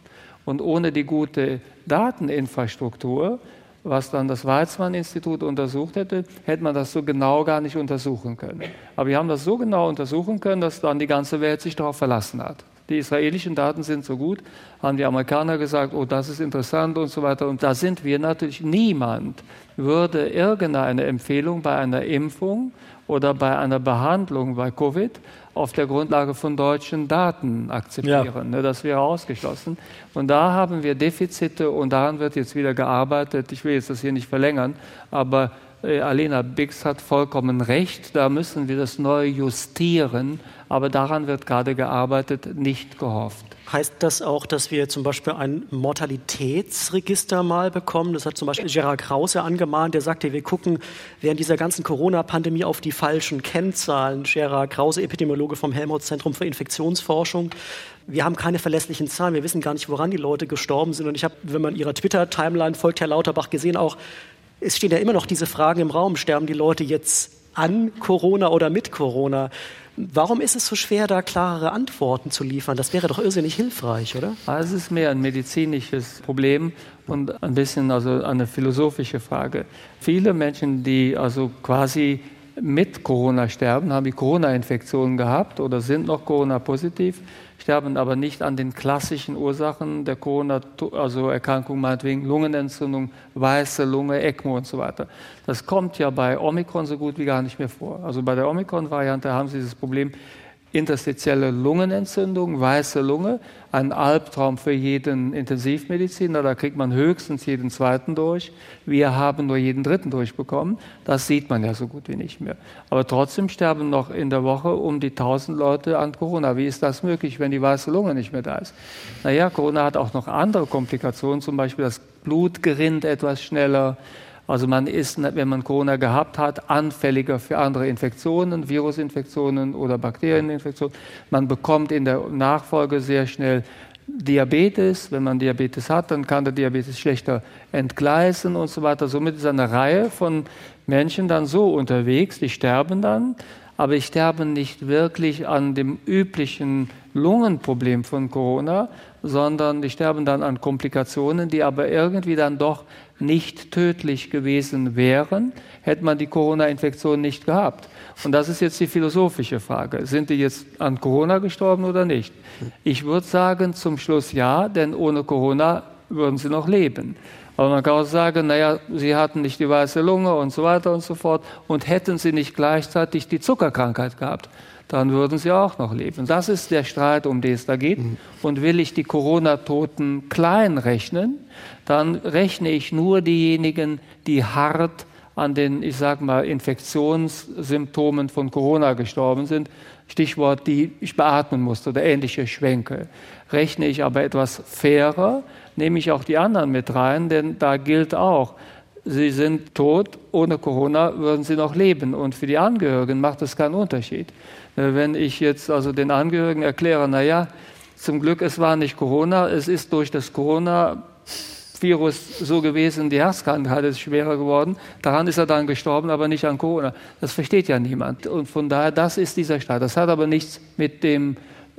Und ohne die gute Dateninfrastruktur was dann das Weizmann-Institut untersucht hätte, hätte man das so genau gar nicht untersuchen können. Aber wir haben das so genau untersuchen können, dass dann die ganze Welt sich darauf verlassen hat. Die israelischen Daten sind so gut, haben die Amerikaner gesagt, oh, das ist interessant und so weiter. Und da sind wir natürlich, niemand würde irgendeine Empfehlung bei einer Impfung oder bei einer Behandlung bei Covid auf der Grundlage von deutschen Daten akzeptieren. Ja. Ne, das wäre ausgeschlossen. Und da haben wir Defizite und daran wird jetzt wieder gearbeitet. Ich will jetzt das hier nicht verlängern, aber äh, Alena Bix hat vollkommen recht. Da müssen wir das neu justieren. Aber daran wird gerade gearbeitet, nicht gehofft. Heißt das auch, dass wir zum Beispiel ein Mortalitätsregister mal bekommen? Das hat zum Beispiel Gerhard Krause angemahnt. Der sagte, wir gucken während dieser ganzen Corona-Pandemie auf die falschen Kennzahlen. Gerhard Krause, Epidemiologe vom Helmholtz-Zentrum für Infektionsforschung. Wir haben keine verlässlichen Zahlen. Wir wissen gar nicht, woran die Leute gestorben sind. Und ich habe, wenn man ihrer Twitter-Timeline folgt, Herr Lauterbach, gesehen auch, es stehen ja immer noch diese Fragen im Raum. Sterben die Leute jetzt an Corona oder mit Corona? Warum ist es so schwer, da klarere Antworten zu liefern? Das wäre doch irrsinnig hilfreich, oder? Es ist mehr ein medizinisches Problem und ein bisschen also eine philosophische Frage. Viele Menschen, die also quasi mit Corona sterben, haben die Corona-Infektion gehabt oder sind noch Corona-positiv, sterben aber nicht an den klassischen Ursachen der Corona-Erkrankung, also meinetwegen Lungenentzündung, weiße Lunge, ECMO und so weiter. Das kommt ja bei Omikron so gut wie gar nicht mehr vor. Also bei der Omikron-Variante haben Sie dieses Problem, interstitielle Lungenentzündung, weiße Lunge, ein Albtraum für jeden Intensivmediziner. Da kriegt man höchstens jeden zweiten durch. Wir haben nur jeden dritten durchbekommen. Das sieht man ja so gut wie nicht mehr. Aber trotzdem sterben noch in der Woche um die 1000 Leute an Corona. Wie ist das möglich, wenn die weiße Lunge nicht mehr da ist? Naja, Corona hat auch noch andere Komplikationen, zum Beispiel das Blut gerinnt etwas schneller. Also man ist, wenn man Corona gehabt hat, anfälliger für andere Infektionen, Virusinfektionen oder Bakterieninfektionen. Man bekommt in der Nachfolge sehr schnell Diabetes. Wenn man Diabetes hat, dann kann der Diabetes schlechter entgleisen und so weiter. Somit ist eine Reihe von Menschen dann so unterwegs, die sterben dann aber die sterben nicht wirklich an dem üblichen Lungenproblem von Corona, sondern die sterben dann an Komplikationen, die aber irgendwie dann doch nicht tödlich gewesen wären, hätte man die Corona-Infektion nicht gehabt. Und das ist jetzt die philosophische Frage. Sind die jetzt an Corona gestorben oder nicht? Ich würde sagen zum Schluss ja, denn ohne Corona würden sie noch leben. Aber man kann auch sagen, naja, sie hatten nicht die weiße Lunge und so weiter und so fort. Und hätten sie nicht gleichzeitig die Zuckerkrankheit gehabt, dann würden sie auch noch leben. Das ist der Streit, um den es da geht. Mhm. Und will ich die Corona-Toten klein rechnen, dann rechne ich nur diejenigen, die hart an den, ich sage mal, Infektionssymptomen von Corona gestorben sind. Stichwort, die ich beatmen musste oder ähnliche Schwänke. Rechne ich aber etwas fairer, nehme ich auch die anderen mit rein, denn da gilt auch, sie sind tot, ohne Corona würden sie noch leben. Und für die Angehörigen macht es keinen Unterschied. Äh, wenn ich jetzt also den Angehörigen erkläre, naja, zum Glück, es war nicht Corona, es ist durch das Corona Virus so gewesen, die Herzkrankheit ist schwerer geworden. Daran ist er dann gestorben, aber nicht an Corona. Das versteht ja niemand. Und von daher, das ist dieser Streit. Das hat aber nichts mit dem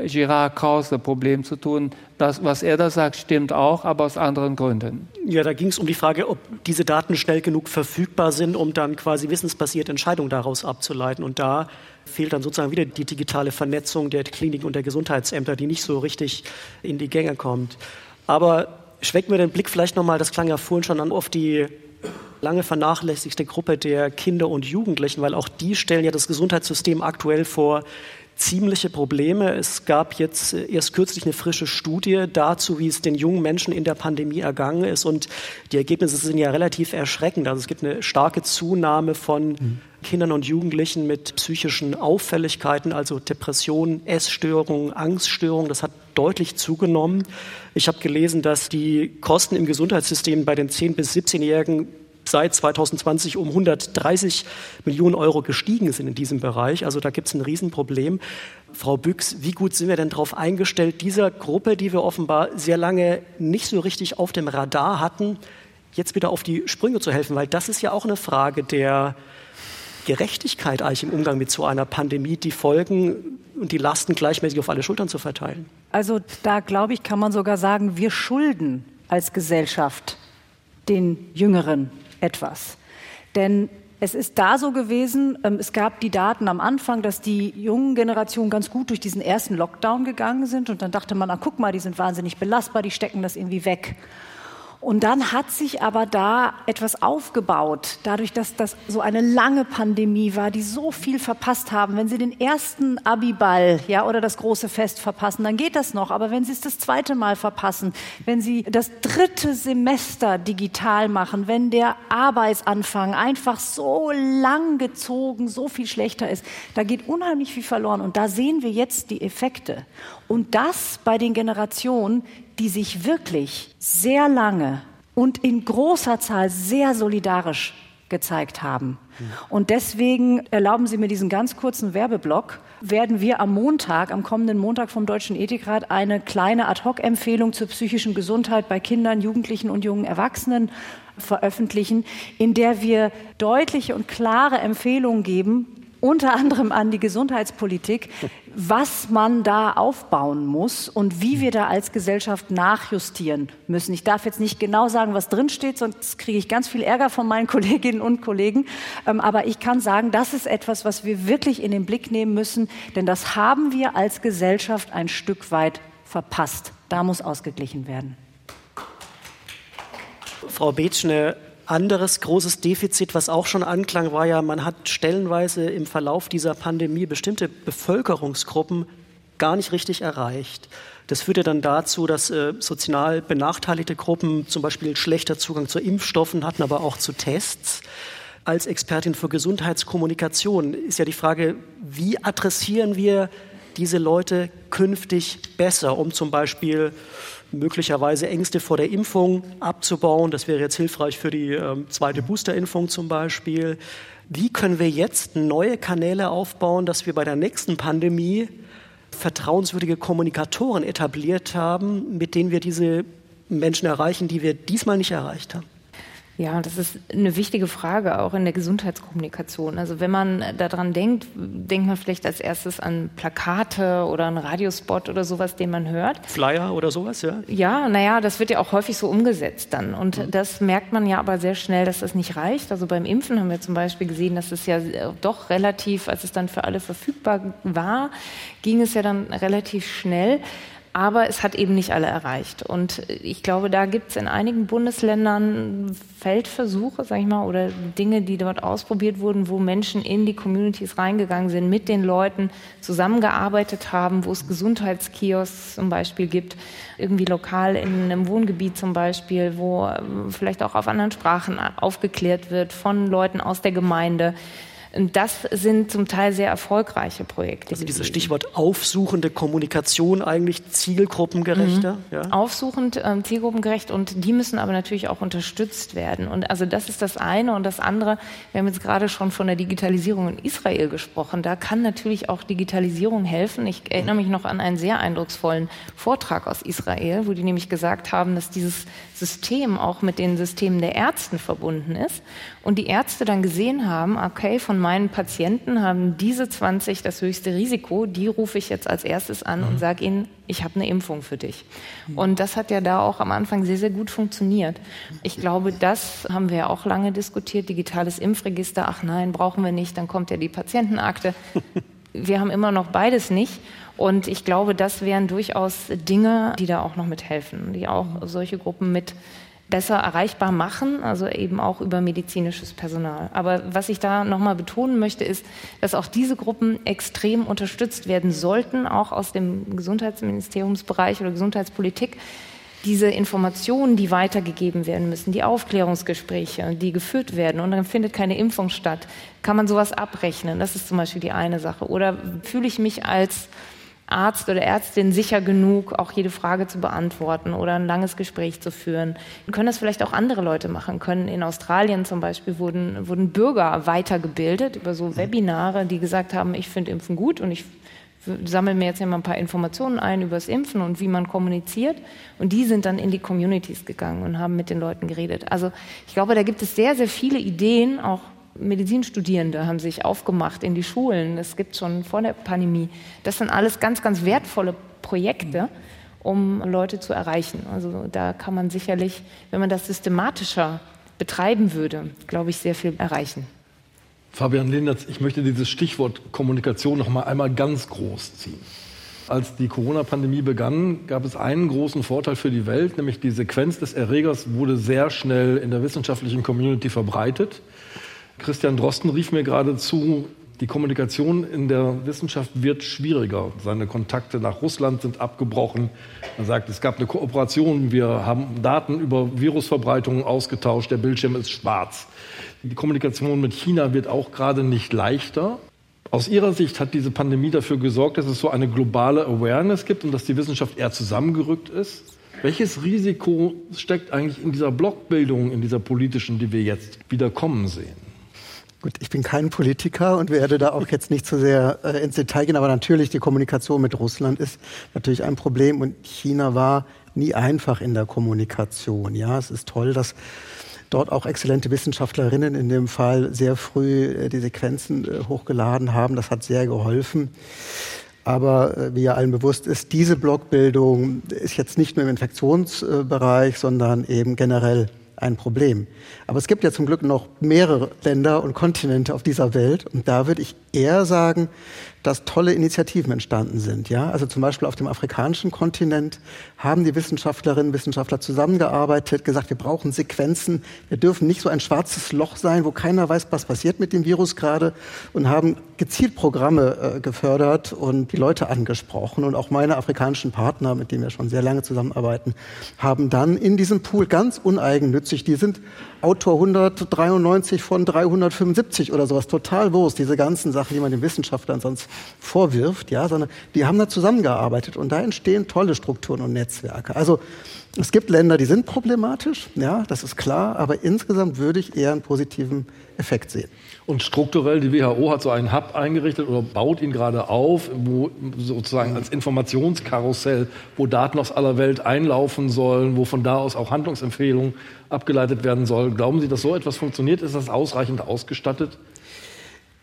Girard Krause Problem zu tun. Das, was er da sagt, stimmt auch, aber aus anderen Gründen. Ja, da ging es um die Frage, ob diese Daten schnell genug verfügbar sind, um dann quasi wissensbasierte Entscheidungen daraus abzuleiten. Und da fehlt dann sozusagen wieder die digitale Vernetzung der Kliniken und der Gesundheitsämter, die nicht so richtig in die Gänge kommt. Aber schwenken wir den Blick vielleicht nochmal, das klang ja vorhin schon an, auf die lange vernachlässigte Gruppe der Kinder und Jugendlichen, weil auch die stellen ja das Gesundheitssystem aktuell vor ziemliche Probleme. Es gab jetzt äh, erst kürzlich eine frische Studie dazu, wie es den jungen Menschen in der Pandemie ergangen ist. Und die Ergebnisse sind ja relativ erschreckend. Also es gibt eine starke Zunahme von mhm. Kindern und Jugendlichen mit psychischen Auffälligkeiten, also Depressionen, Essstörungen, Angststörungen. Das hat deutlich zugenommen. Ich habe gelesen, dass die Kosten im Gesundheitssystem bei den 10- bis 17-Jährigen seit 2020 um 130 Millionen Euro gestiegen sind in diesem Bereich. Also da gibt es ein Riesenproblem. Frau Büchs, wie gut sind wir denn darauf eingestellt, dieser Gruppe, die wir offenbar sehr lange nicht so richtig auf dem Radar hatten, jetzt wieder auf die Sprünge zu helfen? Weil das ist ja auch eine Frage der Gerechtigkeit eigentlich im Umgang mit so einer Pandemie, die Folgen und die Lasten gleichmäßig auf alle Schultern zu verteilen. Also da glaube ich, kann man sogar sagen, wir schulden als Gesellschaft den Jüngeren etwas. Denn es ist da so gewesen, ähm, es gab die Daten am Anfang, dass die jungen Generationen ganz gut durch diesen ersten Lockdown gegangen sind. Und dann dachte man, ah, guck mal, die sind wahnsinnig belastbar, die stecken das irgendwie weg. Und dann hat sich aber da etwas aufgebaut, dadurch, dass das so eine lange Pandemie war, die so viel verpasst haben. Wenn Sie den ersten Abiball, ja, oder das große Fest verpassen, dann geht das noch. Aber wenn Sie es das zweite Mal verpassen, wenn Sie das dritte Semester digital machen, wenn der Arbeitsanfang einfach so lang gezogen, so viel schlechter ist, da geht unheimlich viel verloren. Und da sehen wir jetzt die Effekte. Und das bei den Generationen, die sich wirklich sehr lange und in großer Zahl sehr solidarisch gezeigt haben. Und deswegen erlauben Sie mir diesen ganz kurzen Werbeblock. Werden wir am Montag, am kommenden Montag vom Deutschen Ethikrat eine kleine Ad-hoc-Empfehlung zur psychischen Gesundheit bei Kindern, Jugendlichen und jungen Erwachsenen veröffentlichen, in der wir deutliche und klare Empfehlungen geben, unter anderem an die Gesundheitspolitik, was man da aufbauen muss und wie wir da als Gesellschaft nachjustieren müssen. Ich darf jetzt nicht genau sagen, was drinsteht, sonst kriege ich ganz viel Ärger von meinen [laughs] Kolleginnen und Kollegen. Ähm, aber ich kann sagen, das ist etwas, was wir wirklich in den Blick nehmen müssen, denn das haben wir als Gesellschaft ein Stück weit verpasst. Da muss ausgeglichen werden. Frau Betschne, anderes großes Defizit, was auch schon anklang, war ja, man hat stellenweise im Verlauf dieser Pandemie bestimmte Bevölkerungsgruppen gar nicht richtig erreicht. Das führte dann dazu, dass äh, sozial benachteiligte Gruppen zum Beispiel schlechter Zugang zu Impfstoffen hatten, aber auch zu Tests. Als Expertin für Gesundheitskommunikation ist ja die Frage, wie adressieren wir diese Leute künftig besser, um zum Beispiel möglicherweise Ängste vor der Impfung abzubauen. Das wäre jetzt hilfreich für die äh, zweite Boosterimpfung zum Beispiel. Wie können wir jetzt neue Kanäle aufbauen, dass wir bei der nächsten Pandemie vertrauenswürdige Kommunikatoren etabliert haben, mit denen wir diese Menschen erreichen, die wir diesmal nicht erreicht haben? Ja, das ist eine wichtige Frage, auch in der Gesundheitskommunikation. Also wenn man daran denkt, denkt man vielleicht als erstes an Plakate oder einen Radiospot oder sowas, den man hört. Flyer oder sowas, ja? Ja, naja, das wird ja auch häufig so umgesetzt dann. Und mhm. das merkt man ja aber sehr schnell, dass das nicht reicht. Also beim Impfen haben wir zum Beispiel gesehen, dass es ja doch relativ, als es dann für alle verfügbar war, ging es ja dann relativ schnell. Aber es hat eben nicht alle erreicht. Und ich glaube, da gibt es in einigen Bundesländern Feldversuche, sag ich mal, oder Dinge, die dort ausprobiert wurden, wo Menschen in die Communities reingegangen sind, mit den Leuten zusammengearbeitet haben, wo es Gesundheitskiosks zum Beispiel gibt, irgendwie lokal in einem Wohngebiet zum Beispiel, wo vielleicht auch auf anderen Sprachen aufgeklärt wird von Leuten aus der Gemeinde. Und das sind zum Teil sehr erfolgreiche Projekte. Also dieses Stichwort aufsuchende Kommunikation eigentlich zielgruppengerechter. Mhm. Ja? Aufsuchend, äh, zielgruppengerecht und die müssen aber natürlich auch unterstützt werden. Und also das ist das eine und das andere. Wir haben jetzt gerade schon von der Digitalisierung in Israel gesprochen. Da kann natürlich auch Digitalisierung helfen. Ich erinnere mich noch an einen sehr eindrucksvollen Vortrag aus Israel, wo die nämlich gesagt haben, dass dieses System auch mit den Systemen der Ärzten verbunden ist und die Ärzte dann gesehen haben, okay, von meinen Patienten haben diese 20 das höchste Risiko, die rufe ich jetzt als erstes an mhm. und sage ihnen, ich habe eine Impfung für dich. Mhm. Und das hat ja da auch am Anfang sehr, sehr gut funktioniert. Ich glaube, das haben wir ja auch lange diskutiert, digitales Impfregister, ach nein, brauchen wir nicht, dann kommt ja die Patientenakte. [laughs] Wir haben immer noch beides nicht. Und ich glaube, das wären durchaus Dinge, die da auch noch mithelfen, die auch solche Gruppen mit besser erreichbar machen, also eben auch über medizinisches Personal. Aber was ich da nochmal betonen möchte, ist, dass auch diese Gruppen extrem unterstützt werden sollten, auch aus dem Gesundheitsministeriumsbereich oder Gesundheitspolitik. Diese Informationen, die weitergegeben werden müssen, die Aufklärungsgespräche, die geführt werden und dann findet keine Impfung statt, kann man sowas abrechnen. Das ist zum Beispiel die eine Sache. Oder fühle ich mich als Arzt oder Ärztin sicher genug, auch jede Frage zu beantworten oder ein langes Gespräch zu führen. Können das vielleicht auch andere Leute machen können. In Australien zum Beispiel wurden, wurden Bürger weitergebildet über so Webinare, die gesagt haben, ich finde Impfen gut und ich sammle mir jetzt mal ein paar Informationen ein über das Impfen und wie man kommuniziert. Und die sind dann in die Communities gegangen und haben mit den Leuten geredet. Also ich glaube, da gibt es sehr, sehr viele Ideen, auch Medizinstudierende haben sich aufgemacht in die Schulen. Es gibt schon vor der Pandemie. Das sind alles ganz, ganz wertvolle Projekte, um Leute zu erreichen. Also da kann man sicherlich, wenn man das systematischer betreiben würde, glaube ich, sehr viel erreichen. Fabian Lindertz, ich möchte dieses Stichwort Kommunikation noch mal einmal ganz groß ziehen. Als die Corona-Pandemie begann, gab es einen großen Vorteil für die Welt, nämlich die Sequenz des Erregers wurde sehr schnell in der wissenschaftlichen Community verbreitet. Christian Drosten rief mir gerade zu, die Kommunikation in der Wissenschaft wird schwieriger. Seine Kontakte nach Russland sind abgebrochen. Er sagt, es gab eine Kooperation, wir haben Daten über Virusverbreitungen ausgetauscht, der Bildschirm ist schwarz. Die Kommunikation mit China wird auch gerade nicht leichter. Aus Ihrer Sicht hat diese Pandemie dafür gesorgt, dass es so eine globale Awareness gibt und dass die Wissenschaft eher zusammengerückt ist. Welches Risiko steckt eigentlich in dieser Blockbildung, in dieser politischen, die wir jetzt wieder kommen sehen? Gut, ich bin kein Politiker und werde da auch jetzt nicht zu so sehr äh, ins Detail gehen, aber natürlich die Kommunikation mit Russland ist natürlich ein Problem und China war nie einfach in der Kommunikation. Ja, es ist toll, dass dort auch exzellente Wissenschaftlerinnen in dem Fall sehr früh äh, die Sequenzen äh, hochgeladen haben. Das hat sehr geholfen. Aber äh, wie ja allen bewusst ist, diese Blockbildung ist jetzt nicht nur im Infektionsbereich, sondern eben generell ein Problem. Aber es gibt ja zum Glück noch mehrere Länder und Kontinente auf dieser Welt. Und da würde ich eher sagen, dass tolle Initiativen entstanden sind. Ja? Also zum Beispiel auf dem afrikanischen Kontinent haben die Wissenschaftlerinnen und Wissenschaftler zusammengearbeitet, gesagt, wir brauchen Sequenzen, wir dürfen nicht so ein schwarzes Loch sein, wo keiner weiß, was passiert mit dem Virus gerade und haben gezielt Programme äh, gefördert und die Leute angesprochen. Und auch meine afrikanischen Partner, mit denen wir schon sehr lange zusammenarbeiten, haben dann in diesem Pool ganz uneigennützig, die sind Autor 193 von 375 oder sowas, total Wurst, diese ganzen Sachen, die man den Wissenschaftlern sonst vorwirft, ja, sondern die haben da zusammengearbeitet und da entstehen tolle Strukturen und Netzwerke. Also es gibt Länder, die sind problematisch, ja, das ist klar, aber insgesamt würde ich eher einen positiven Effekt sehen. Und strukturell, die WHO hat so einen Hub eingerichtet oder baut ihn gerade auf, wo sozusagen als Informationskarussell, wo Daten aus aller Welt einlaufen sollen, wo von da aus auch Handlungsempfehlungen abgeleitet werden sollen. Glauben Sie, dass so etwas funktioniert? Ist das ausreichend ausgestattet?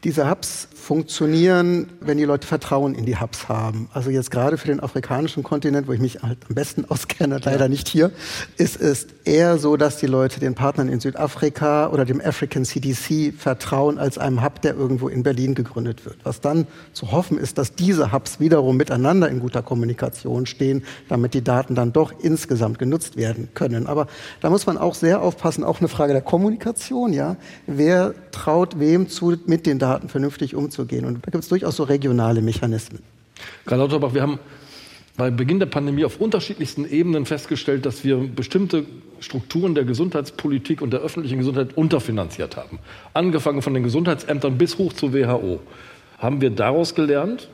Diese Hubs funktionieren, wenn die Leute Vertrauen in die Hubs haben. Also jetzt gerade für den afrikanischen Kontinent, wo ich mich halt am besten auskenne, leider ja. nicht hier, ist es eher so, dass die Leute den Partnern in Südafrika oder dem African CDC vertrauen als einem Hub, der irgendwo in Berlin gegründet wird. Was dann zu hoffen ist, dass diese Hubs wiederum miteinander in guter Kommunikation stehen, damit die Daten dann doch insgesamt genutzt werden können. Aber da muss man auch sehr aufpassen, auch eine Frage der Kommunikation, ja. Wer traut wem zu, mit den Daten Daten vernünftig umzugehen. Und da gibt es durchaus so regionale Mechanismen. Karl Lauterbach, wir haben bei Beginn der Pandemie auf unterschiedlichsten Ebenen festgestellt, dass wir bestimmte Strukturen der Gesundheitspolitik und der öffentlichen Gesundheit unterfinanziert haben. Angefangen von den Gesundheitsämtern bis hoch zur WHO. Haben wir daraus gelernt?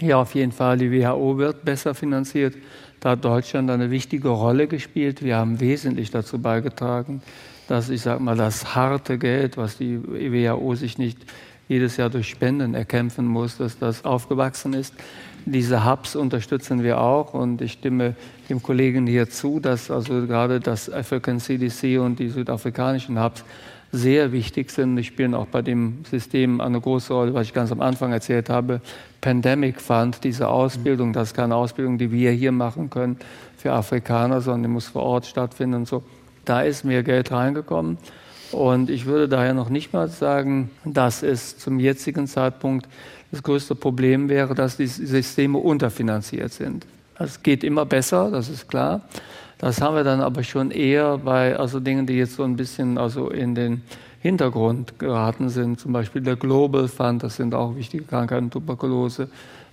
Ja, auf jeden Fall. Die WHO wird besser finanziert. Da hat Deutschland eine wichtige Rolle gespielt. Wir haben wesentlich dazu beigetragen, dass ich sage mal das harte Geld, was die WHO sich nicht jedes Jahr durch Spenden erkämpfen muss, dass das aufgewachsen ist. Diese Hubs unterstützen wir auch und ich stimme dem Kollegen hier zu, dass also gerade das African CDC und die südafrikanischen Hubs sehr wichtig sind. Die spielen auch bei dem System eine große Rolle, was ich ganz am Anfang erzählt habe. Pandemic Fund, diese Ausbildung, das ist keine Ausbildung, die wir hier machen können für Afrikaner, sondern die muss vor Ort stattfinden und so. Da ist mehr Geld reingekommen. Und ich würde daher noch nicht mal sagen, dass es zum jetzigen Zeitpunkt das größte Problem wäre, dass die Systeme unterfinanziert sind. Es geht immer besser, das ist klar. Das haben wir dann aber schon eher bei also Dingen, die jetzt so ein bisschen also in den Hintergrund geraten sind, zum Beispiel der Global Fund, das sind auch wichtige Krankheiten, Tuberkulose,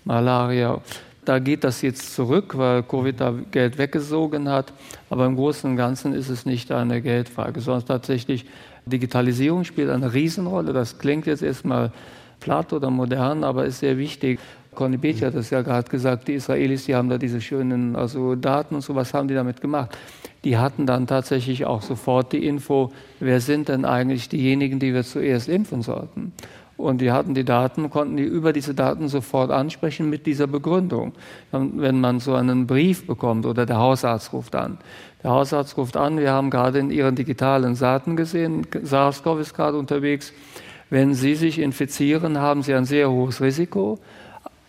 Malaria. Da geht das jetzt zurück, weil Covid da Geld weggesogen hat. Aber im Großen und Ganzen ist es nicht eine Geldfrage, sondern tatsächlich Digitalisierung spielt eine Riesenrolle. Das klingt jetzt erstmal platt oder modern, aber ist sehr wichtig. Conny Beatty hat das ja gerade gesagt, die Israelis, die haben da diese schönen also Daten und so, was haben die damit gemacht? Die hatten dann tatsächlich auch sofort die Info, wer sind denn eigentlich diejenigen, die wir zuerst impfen sollten? Und die hatten die Daten, konnten die über diese Daten sofort ansprechen mit dieser Begründung. Wenn man so einen Brief bekommt oder der Hausarzt ruft an, der Hausarzt ruft an, wir haben gerade in Ihren digitalen Daten gesehen, SARS-CoV ist gerade unterwegs. Wenn Sie sich infizieren, haben Sie ein sehr hohes Risiko.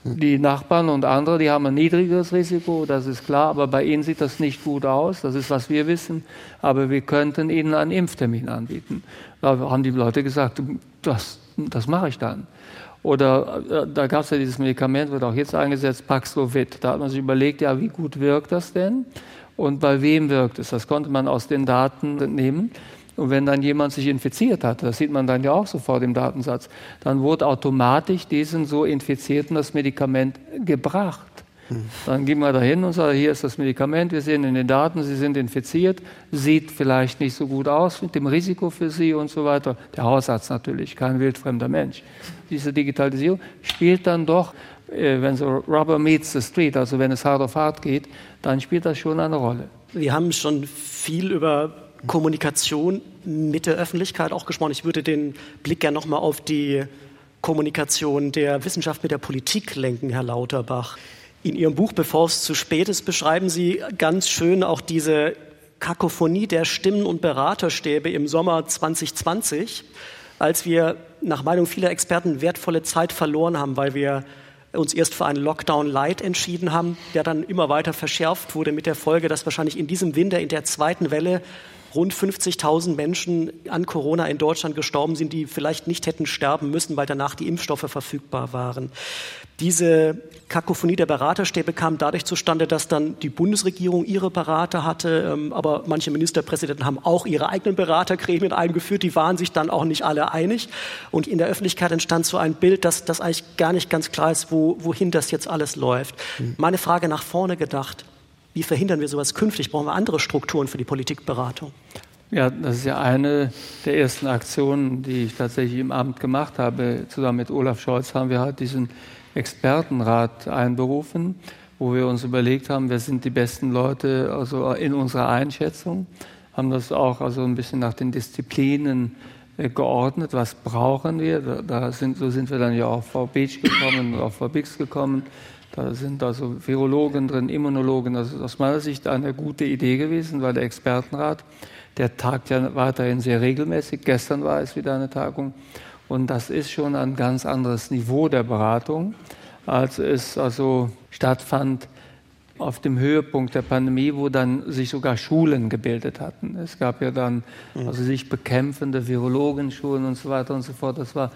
Die Nachbarn und andere, die haben ein niedrigeres Risiko, das ist klar, aber bei Ihnen sieht das nicht gut aus, das ist, was wir wissen, aber wir könnten Ihnen einen Impftermin anbieten. Da haben die Leute gesagt, das, das mache ich dann. Oder äh, da gab es ja dieses Medikament, wird auch jetzt eingesetzt, Paxlovid. Da hat man sich überlegt, ja, wie gut wirkt das denn? Und bei wem wirkt es. Das konnte man aus den Daten nehmen. Und wenn dann jemand sich infiziert hat, das sieht man dann ja auch sofort im Datensatz, dann wurde automatisch diesen so Infizierten das Medikament gebracht. Dann gehen wir dahin und sagen, hier ist das Medikament, wir sehen in den Daten, Sie sind infiziert, sieht vielleicht nicht so gut aus mit dem Risiko für Sie und so weiter. Der Hausarzt natürlich, kein wildfremder Mensch. Diese Digitalisierung spielt dann doch wenn so Rubber meets the street, also wenn es hart auf hart geht, dann spielt das schon eine Rolle. Wir haben schon viel über Kommunikation mit der Öffentlichkeit auch gesprochen. Ich würde den Blick gerne nochmal auf die Kommunikation der Wissenschaft mit der Politik lenken, Herr Lauterbach. In Ihrem Buch Bevor es zu spät ist, beschreiben Sie ganz schön auch diese Kakophonie der Stimmen und Beraterstäbe im Sommer 2020, als wir nach Meinung vieler Experten wertvolle Zeit verloren haben, weil wir uns erst für einen Lockdown Light entschieden haben, der dann immer weiter verschärft wurde mit der Folge, dass wahrscheinlich in diesem Winter, in der zweiten Welle, rund 50.000 Menschen an Corona in Deutschland gestorben sind, die vielleicht nicht hätten sterben müssen, weil danach die Impfstoffe verfügbar waren. Diese Kakophonie der Beraterstäbe kam dadurch zustande, dass dann die Bundesregierung ihre Berater hatte, ähm, aber manche Ministerpräsidenten haben auch ihre eigenen Beratergremien eingeführt, die waren sich dann auch nicht alle einig. Und in der Öffentlichkeit entstand so ein Bild, dass das eigentlich gar nicht ganz klar ist, wo, wohin das jetzt alles läuft. Mhm. Meine Frage nach vorne gedacht. Wie verhindern wir sowas künftig? Brauchen wir andere Strukturen für die Politikberatung? Ja, das ist ja eine der ersten Aktionen, die ich tatsächlich im Amt gemacht habe. Zusammen mit Olaf Scholz haben wir halt diesen Expertenrat einberufen, wo wir uns überlegt haben, wer sind die besten Leute also in unserer Einschätzung, haben das auch also ein bisschen nach den Disziplinen äh, geordnet, was brauchen wir. Da sind, so sind wir dann ja auf Frau Beach gekommen, auf Frau Bix gekommen. Da sind also Virologen drin, Immunologen. Das ist aus meiner Sicht eine gute Idee gewesen, weil der Expertenrat, der tagt ja weiterhin sehr regelmäßig. Gestern war es wieder eine Tagung. Und das ist schon ein ganz anderes Niveau der Beratung, als es also stattfand auf dem Höhepunkt der Pandemie, wo dann sich sogar Schulen gebildet hatten. Es gab ja dann mhm. also sich bekämpfende Virologenschulen und so weiter und so fort. Das war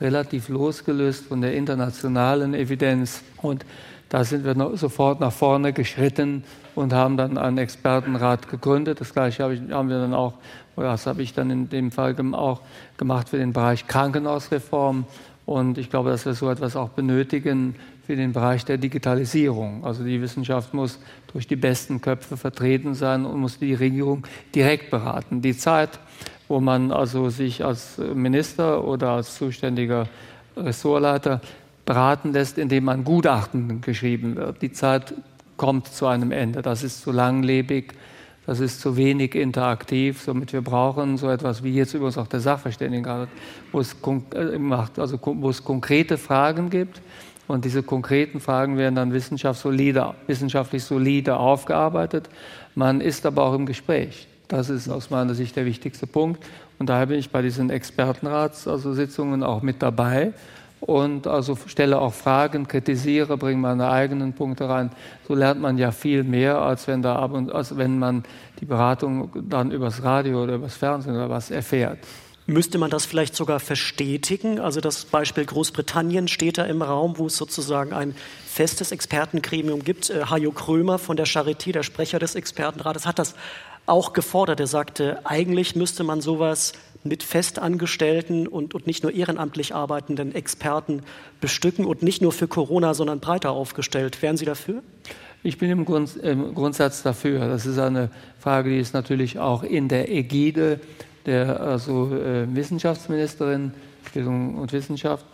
relativ losgelöst von der internationalen Evidenz. Und da sind wir sofort nach vorne geschritten und haben dann einen Expertenrat gegründet. Das gleiche haben wir dann auch, das habe ich dann in dem Fall auch gemacht für den Bereich Krankenhausreform. Und ich glaube, dass wir so etwas auch benötigen für den Bereich der Digitalisierung. Also die Wissenschaft muss durch die besten Köpfe vertreten sein und muss die Regierung direkt beraten. Die Zeit, wo man also sich als Minister oder als zuständiger Ressortleiter beraten lässt, indem man Gutachten geschrieben wird. Die Zeit kommt zu einem Ende. Das ist zu langlebig, das ist zu wenig interaktiv. Somit wir brauchen so etwas wie jetzt übrigens auch der Sachverständigenrat, wo es, äh, also, wo es konkrete Fragen gibt und diese konkreten Fragen werden dann wissenschaftlich solide aufgearbeitet. Man ist aber auch im Gespräch. Das ist aus meiner Sicht der wichtigste Punkt. Und daher bin ich bei diesen Expertenratssitzungen also auch mit dabei und also stelle auch Fragen, kritisiere, bringe meine eigenen Punkte rein. So lernt man ja viel mehr, als wenn, da ab und, als wenn man die Beratung dann übers Radio oder übers Fernsehen oder was erfährt. Müsste man das vielleicht sogar verstetigen? Also das Beispiel Großbritannien steht da im Raum, wo es sozusagen ein festes Expertengremium gibt. Äh, Hajo Krömer von der Charité, der Sprecher des Expertenrates, hat das auch gefordert. Er sagte, eigentlich müsste man sowas mit festangestellten und, und nicht nur ehrenamtlich arbeitenden Experten bestücken und nicht nur für Corona, sondern breiter aufgestellt. Wären Sie dafür? Ich bin im, Grund, im Grundsatz dafür. Das ist eine Frage, die ist natürlich auch in der Ägide der also, äh, Wissenschaftsministerin Bildung und Wissenschaft.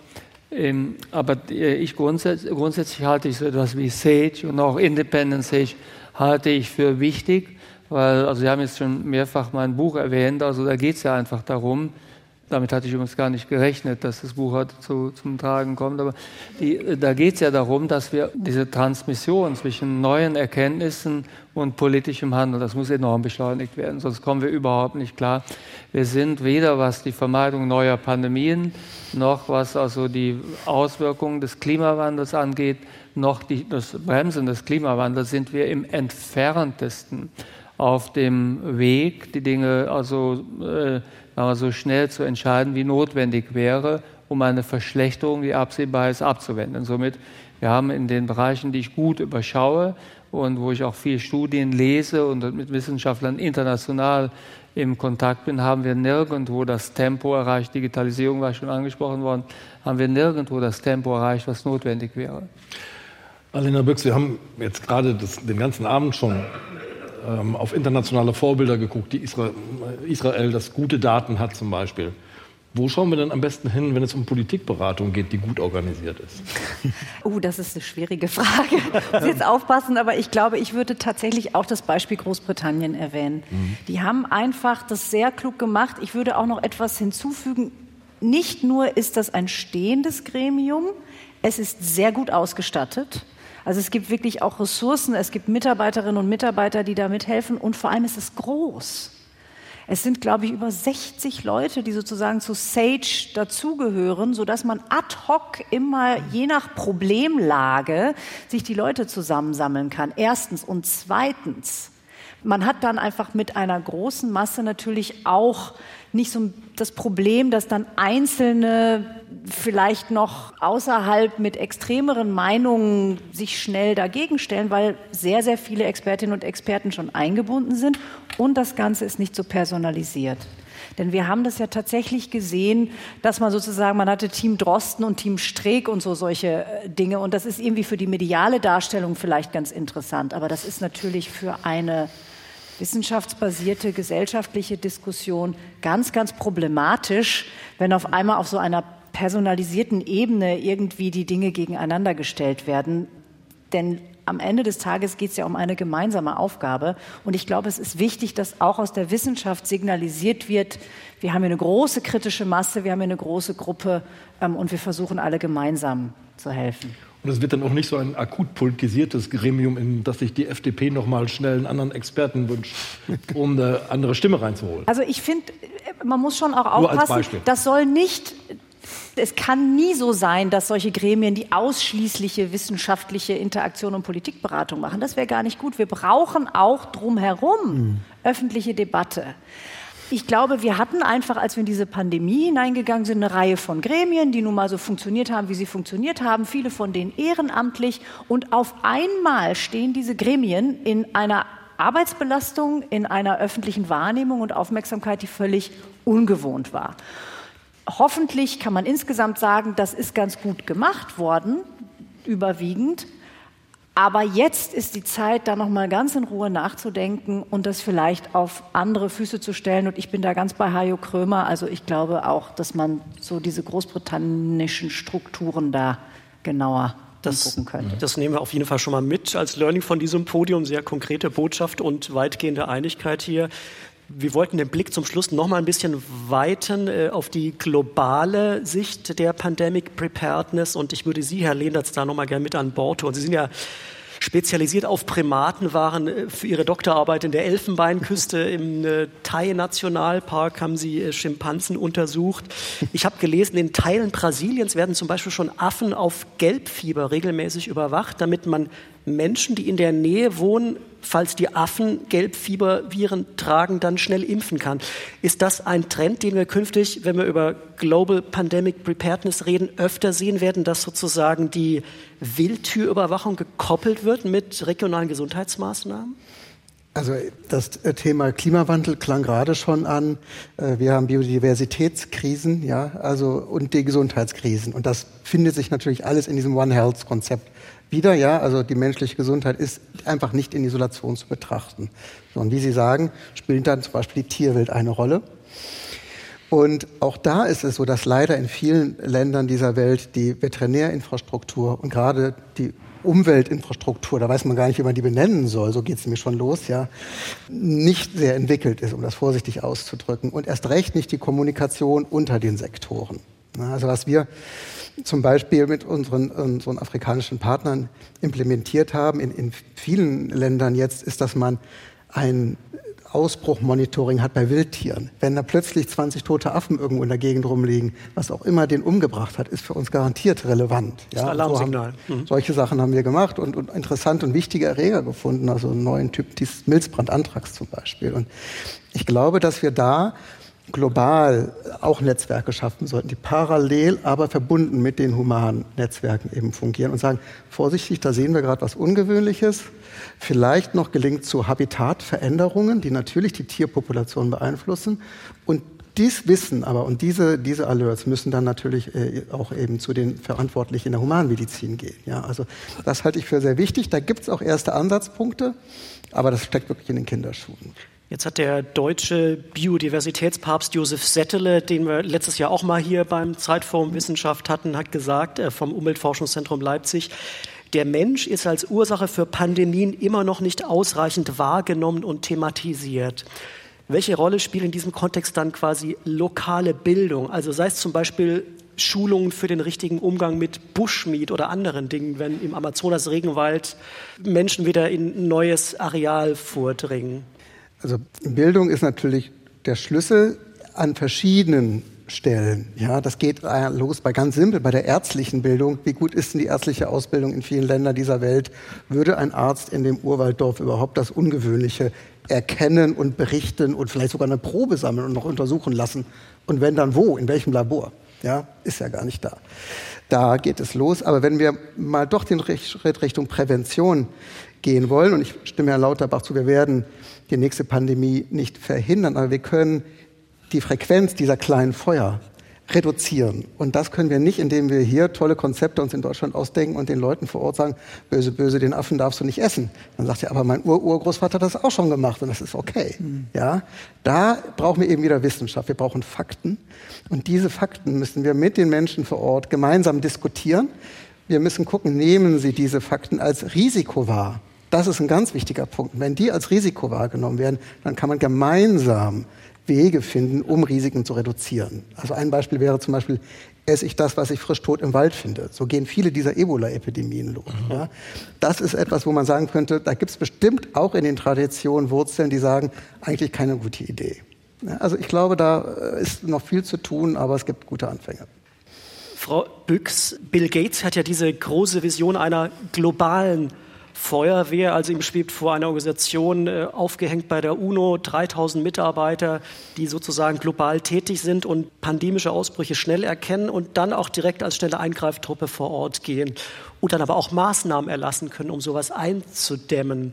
Ähm, aber äh, ich grundsätzlich, grundsätzlich halte ich so etwas wie SAGE und auch Independent SAGE halte ich für wichtig, weil, also Sie haben jetzt schon mehrfach mein Buch erwähnt, also da geht es ja einfach darum, damit hatte ich übrigens gar nicht gerechnet, dass das Buch heute zu, zum Tragen kommt. Aber die, da geht es ja darum, dass wir diese Transmission zwischen neuen Erkenntnissen und politischem Handeln, das muss enorm beschleunigt werden, sonst kommen wir überhaupt nicht klar. Wir sind weder was die Vermeidung neuer Pandemien, noch was also die Auswirkungen des Klimawandels angeht, noch die, das Bremsen des Klimawandels sind wir im entferntesten auf dem Weg, die Dinge also äh, so schnell zu entscheiden, wie notwendig wäre, um eine Verschlechterung, die absehbar ist, abzuwenden. Somit, wir haben in den Bereichen, die ich gut überschaue und wo ich auch viel Studien lese und mit Wissenschaftlern international im Kontakt bin, haben wir nirgendwo das Tempo erreicht, Digitalisierung war schon angesprochen worden, haben wir nirgendwo das Tempo erreicht, was notwendig wäre. Alena Büchs, wir haben jetzt gerade das, den ganzen Abend schon ähm, auf internationale Vorbilder geguckt, die Israel, Israel, das gute Daten hat zum Beispiel. Wo schauen wir denn am besten hin, wenn es um Politikberatung geht, die gut organisiert ist? Oh, [laughs] das ist eine schwierige Frage. Ich muss jetzt aufpassen, aber ich glaube, ich würde tatsächlich auch das Beispiel Großbritannien erwähnen. Mhm. Die haben einfach das sehr klug gemacht. Ich würde auch noch etwas hinzufügen. Nicht nur ist das ein stehendes Gremium, es ist sehr gut ausgestattet. Also es gibt wirklich auch Ressourcen, es gibt Mitarbeiterinnen und Mitarbeiter, die da mithelfen und vor allem ist es groß. Es sind, glaube ich, über 60 Leute, die sozusagen zu Sage dazugehören, sodass man ad hoc immer je nach Problemlage sich die Leute zusammensammeln kann. Erstens. Und zweitens, man hat dann einfach mit einer großen Masse natürlich auch nicht so das Problem, dass dann Einzelne vielleicht noch außerhalb mit extremeren Meinungen sich schnell dagegen stellen, weil sehr, sehr viele Expertinnen und Experten schon eingebunden sind und das Ganze ist nicht so personalisiert. Denn wir haben das ja tatsächlich gesehen, dass man sozusagen, man hatte Team Drosten und Team Streeck und so solche äh, Dinge. Und das ist irgendwie für die mediale Darstellung vielleicht ganz interessant. Aber das ist natürlich für eine wissenschaftsbasierte gesellschaftliche Diskussion ganz, ganz problematisch, wenn auf einmal auf so einer personalisierten Ebene irgendwie die Dinge gegeneinander gestellt werden. Denn am Ende des Tages geht es ja um eine gemeinsame Aufgabe. Und ich glaube, es ist wichtig, dass auch aus der Wissenschaft signalisiert wird, wir haben hier eine große kritische Masse, wir haben hier eine große Gruppe ähm, und wir versuchen alle gemeinsam zu helfen. Und es wird dann auch nicht so ein akut politisiertes Gremium, in das sich die FDP noch mal schnell einen anderen Experten wünscht, [laughs] um eine andere Stimme reinzuholen. Also ich finde, man muss schon auch aufpassen, das soll nicht es kann nie so sein, dass solche Gremien die ausschließliche wissenschaftliche Interaktion und Politikberatung machen. Das wäre gar nicht gut. Wir brauchen auch drumherum mhm. öffentliche Debatte. Ich glaube, wir hatten einfach, als wir in diese Pandemie hineingegangen sind, eine Reihe von Gremien, die nun mal so funktioniert haben, wie sie funktioniert haben, viele von denen ehrenamtlich. Und auf einmal stehen diese Gremien in einer Arbeitsbelastung, in einer öffentlichen Wahrnehmung und Aufmerksamkeit, die völlig ungewohnt war. Hoffentlich kann man insgesamt sagen, das ist ganz gut gemacht worden, überwiegend. Aber jetzt ist die Zeit, da noch mal ganz in Ruhe nachzudenken und das vielleicht auf andere Füße zu stellen. Und ich bin da ganz bei Hajo Krömer. Also ich glaube auch, dass man so diese großbritannischen Strukturen da genauer das, könnte. Das nehmen wir auf jeden Fall schon mal mit als Learning von diesem Podium. Sehr konkrete Botschaft und weitgehende Einigkeit hier. Wir wollten den Blick zum Schluss noch mal ein bisschen weiten äh, auf die globale Sicht der Pandemic Preparedness und ich würde Sie, Herr Lehnertz, da noch mal gerne mit an Bord holen. Sie sind ja spezialisiert auf Primaten, waren äh, für ihre Doktorarbeit in der Elfenbeinküste im äh, Thai-Nationalpark, haben sie äh, Schimpansen untersucht. Ich habe gelesen, in Teilen Brasiliens werden zum Beispiel schon Affen auf Gelbfieber regelmäßig überwacht, damit man Menschen, die in der Nähe wohnen, falls die Affen Gelbfieberviren tragen, dann schnell impfen kann. Ist das ein Trend, den wir künftig, wenn wir über Global Pandemic Preparedness reden, öfter sehen werden, dass sozusagen die Wildtürüberwachung gekoppelt wird mit regionalen Gesundheitsmaßnahmen? Also das Thema Klimawandel klang gerade schon an. Äh, wir haben Biodiversitätskrisen, ja, also und die Gesundheitskrisen. Und das findet sich natürlich alles in diesem One Health Konzept wieder, ja, also die menschliche Gesundheit ist einfach nicht in Isolation zu betrachten. Und wie Sie sagen, spielt dann zum Beispiel die Tierwelt eine Rolle. Und auch da ist es so, dass leider in vielen Ländern dieser Welt die Veterinärinfrastruktur und gerade die Umweltinfrastruktur, da weiß man gar nicht, wie man die benennen soll, so geht es mir schon los, ja, nicht sehr entwickelt ist, um das vorsichtig auszudrücken. Und erst recht nicht die Kommunikation unter den Sektoren. Also was wir zum Beispiel mit unseren, unseren afrikanischen Partnern implementiert haben, in, in vielen Ländern jetzt, ist, dass man ein Ausbruchmonitoring hat bei Wildtieren. Wenn da plötzlich 20 tote Affen irgendwo in der Gegend rumliegen, was auch immer den umgebracht hat, ist für uns garantiert relevant. Ja, das Alarmsignal. So haben, mhm. Solche Sachen haben wir gemacht und, und interessante und wichtige Erreger gefunden, also einen neuen Typ, dieses Milzbrandanthrax zum Beispiel. Und ich glaube, dass wir da global auch Netzwerke schaffen sollten, die parallel, aber verbunden mit den humanen Netzwerken eben fungieren und sagen, vorsichtig, da sehen wir gerade was Ungewöhnliches. Vielleicht noch gelingt zu Habitatveränderungen, die natürlich die Tierpopulation beeinflussen. Und dies Wissen aber und diese, diese Alerts müssen dann natürlich äh, auch eben zu den Verantwortlichen in der Humanmedizin gehen. Ja, also das halte ich für sehr wichtig. Da gibt es auch erste Ansatzpunkte, aber das steckt wirklich in den Kinderschuhen. Jetzt hat der deutsche Biodiversitätspapst Josef Settele, den wir letztes Jahr auch mal hier beim Zeitforum Wissenschaft hatten, hat gesagt, äh, vom Umweltforschungszentrum Leipzig, der Mensch ist als Ursache für Pandemien immer noch nicht ausreichend wahrgenommen und thematisiert. Welche Rolle spielt in diesem Kontext dann quasi lokale Bildung? Also sei es zum Beispiel Schulungen für den richtigen Umgang mit Bushmeat oder anderen Dingen, wenn im Amazonas-Regenwald Menschen wieder in ein neues Areal vordringen? Also Bildung ist natürlich der Schlüssel an verschiedenen Stellen. Ja, das geht los bei ganz simpel, bei der ärztlichen Bildung. Wie gut ist denn die ärztliche Ausbildung in vielen Ländern dieser Welt? Würde ein Arzt in dem Urwalddorf überhaupt das Ungewöhnliche erkennen und berichten und vielleicht sogar eine Probe sammeln und noch untersuchen lassen? Und wenn dann wo? In welchem Labor? Ja, ist ja gar nicht da. Da geht es los. Aber wenn wir mal doch den Schritt Richtung Prävention gehen wollen, und ich stimme Herrn Lauterbach zu, wir werden die nächste Pandemie nicht verhindern, aber wir können die Frequenz dieser kleinen Feuer reduzieren. Und das können wir nicht, indem wir hier tolle Konzepte uns in Deutschland ausdenken und den Leuten vor Ort sagen, böse, böse, den Affen darfst du nicht essen. Dann sagt er, aber mein Ur-Urgroßvater hat das auch schon gemacht und das ist okay. Mhm. Ja, da brauchen wir eben wieder Wissenschaft. Wir brauchen Fakten. Und diese Fakten müssen wir mit den Menschen vor Ort gemeinsam diskutieren. Wir müssen gucken, nehmen sie diese Fakten als Risiko wahr? Das ist ein ganz wichtiger Punkt. Wenn die als Risiko wahrgenommen werden, dann kann man gemeinsam Wege finden, um Risiken zu reduzieren. Also ein Beispiel wäre zum Beispiel, esse ich das, was ich frisch tot im Wald finde. So gehen viele dieser Ebola-Epidemien los. Mhm. Ja. Das ist etwas, wo man sagen könnte, da gibt es bestimmt auch in den Traditionen Wurzeln, die sagen, eigentlich keine gute Idee. Ja, also ich glaube, da äh, ist noch viel zu tun, aber es gibt gute Anfänge. Frau Büchs, Bill Gates hat ja diese große Vision einer globalen Feuerwehr. Also ihm schwebt vor einer Organisation äh, aufgehängt bei der UNO 3000 Mitarbeiter, die sozusagen global tätig sind und pandemische Ausbrüche schnell erkennen und dann auch direkt als schnelle Eingreiftruppe vor Ort gehen und dann aber auch Maßnahmen erlassen können, um sowas einzudämmen.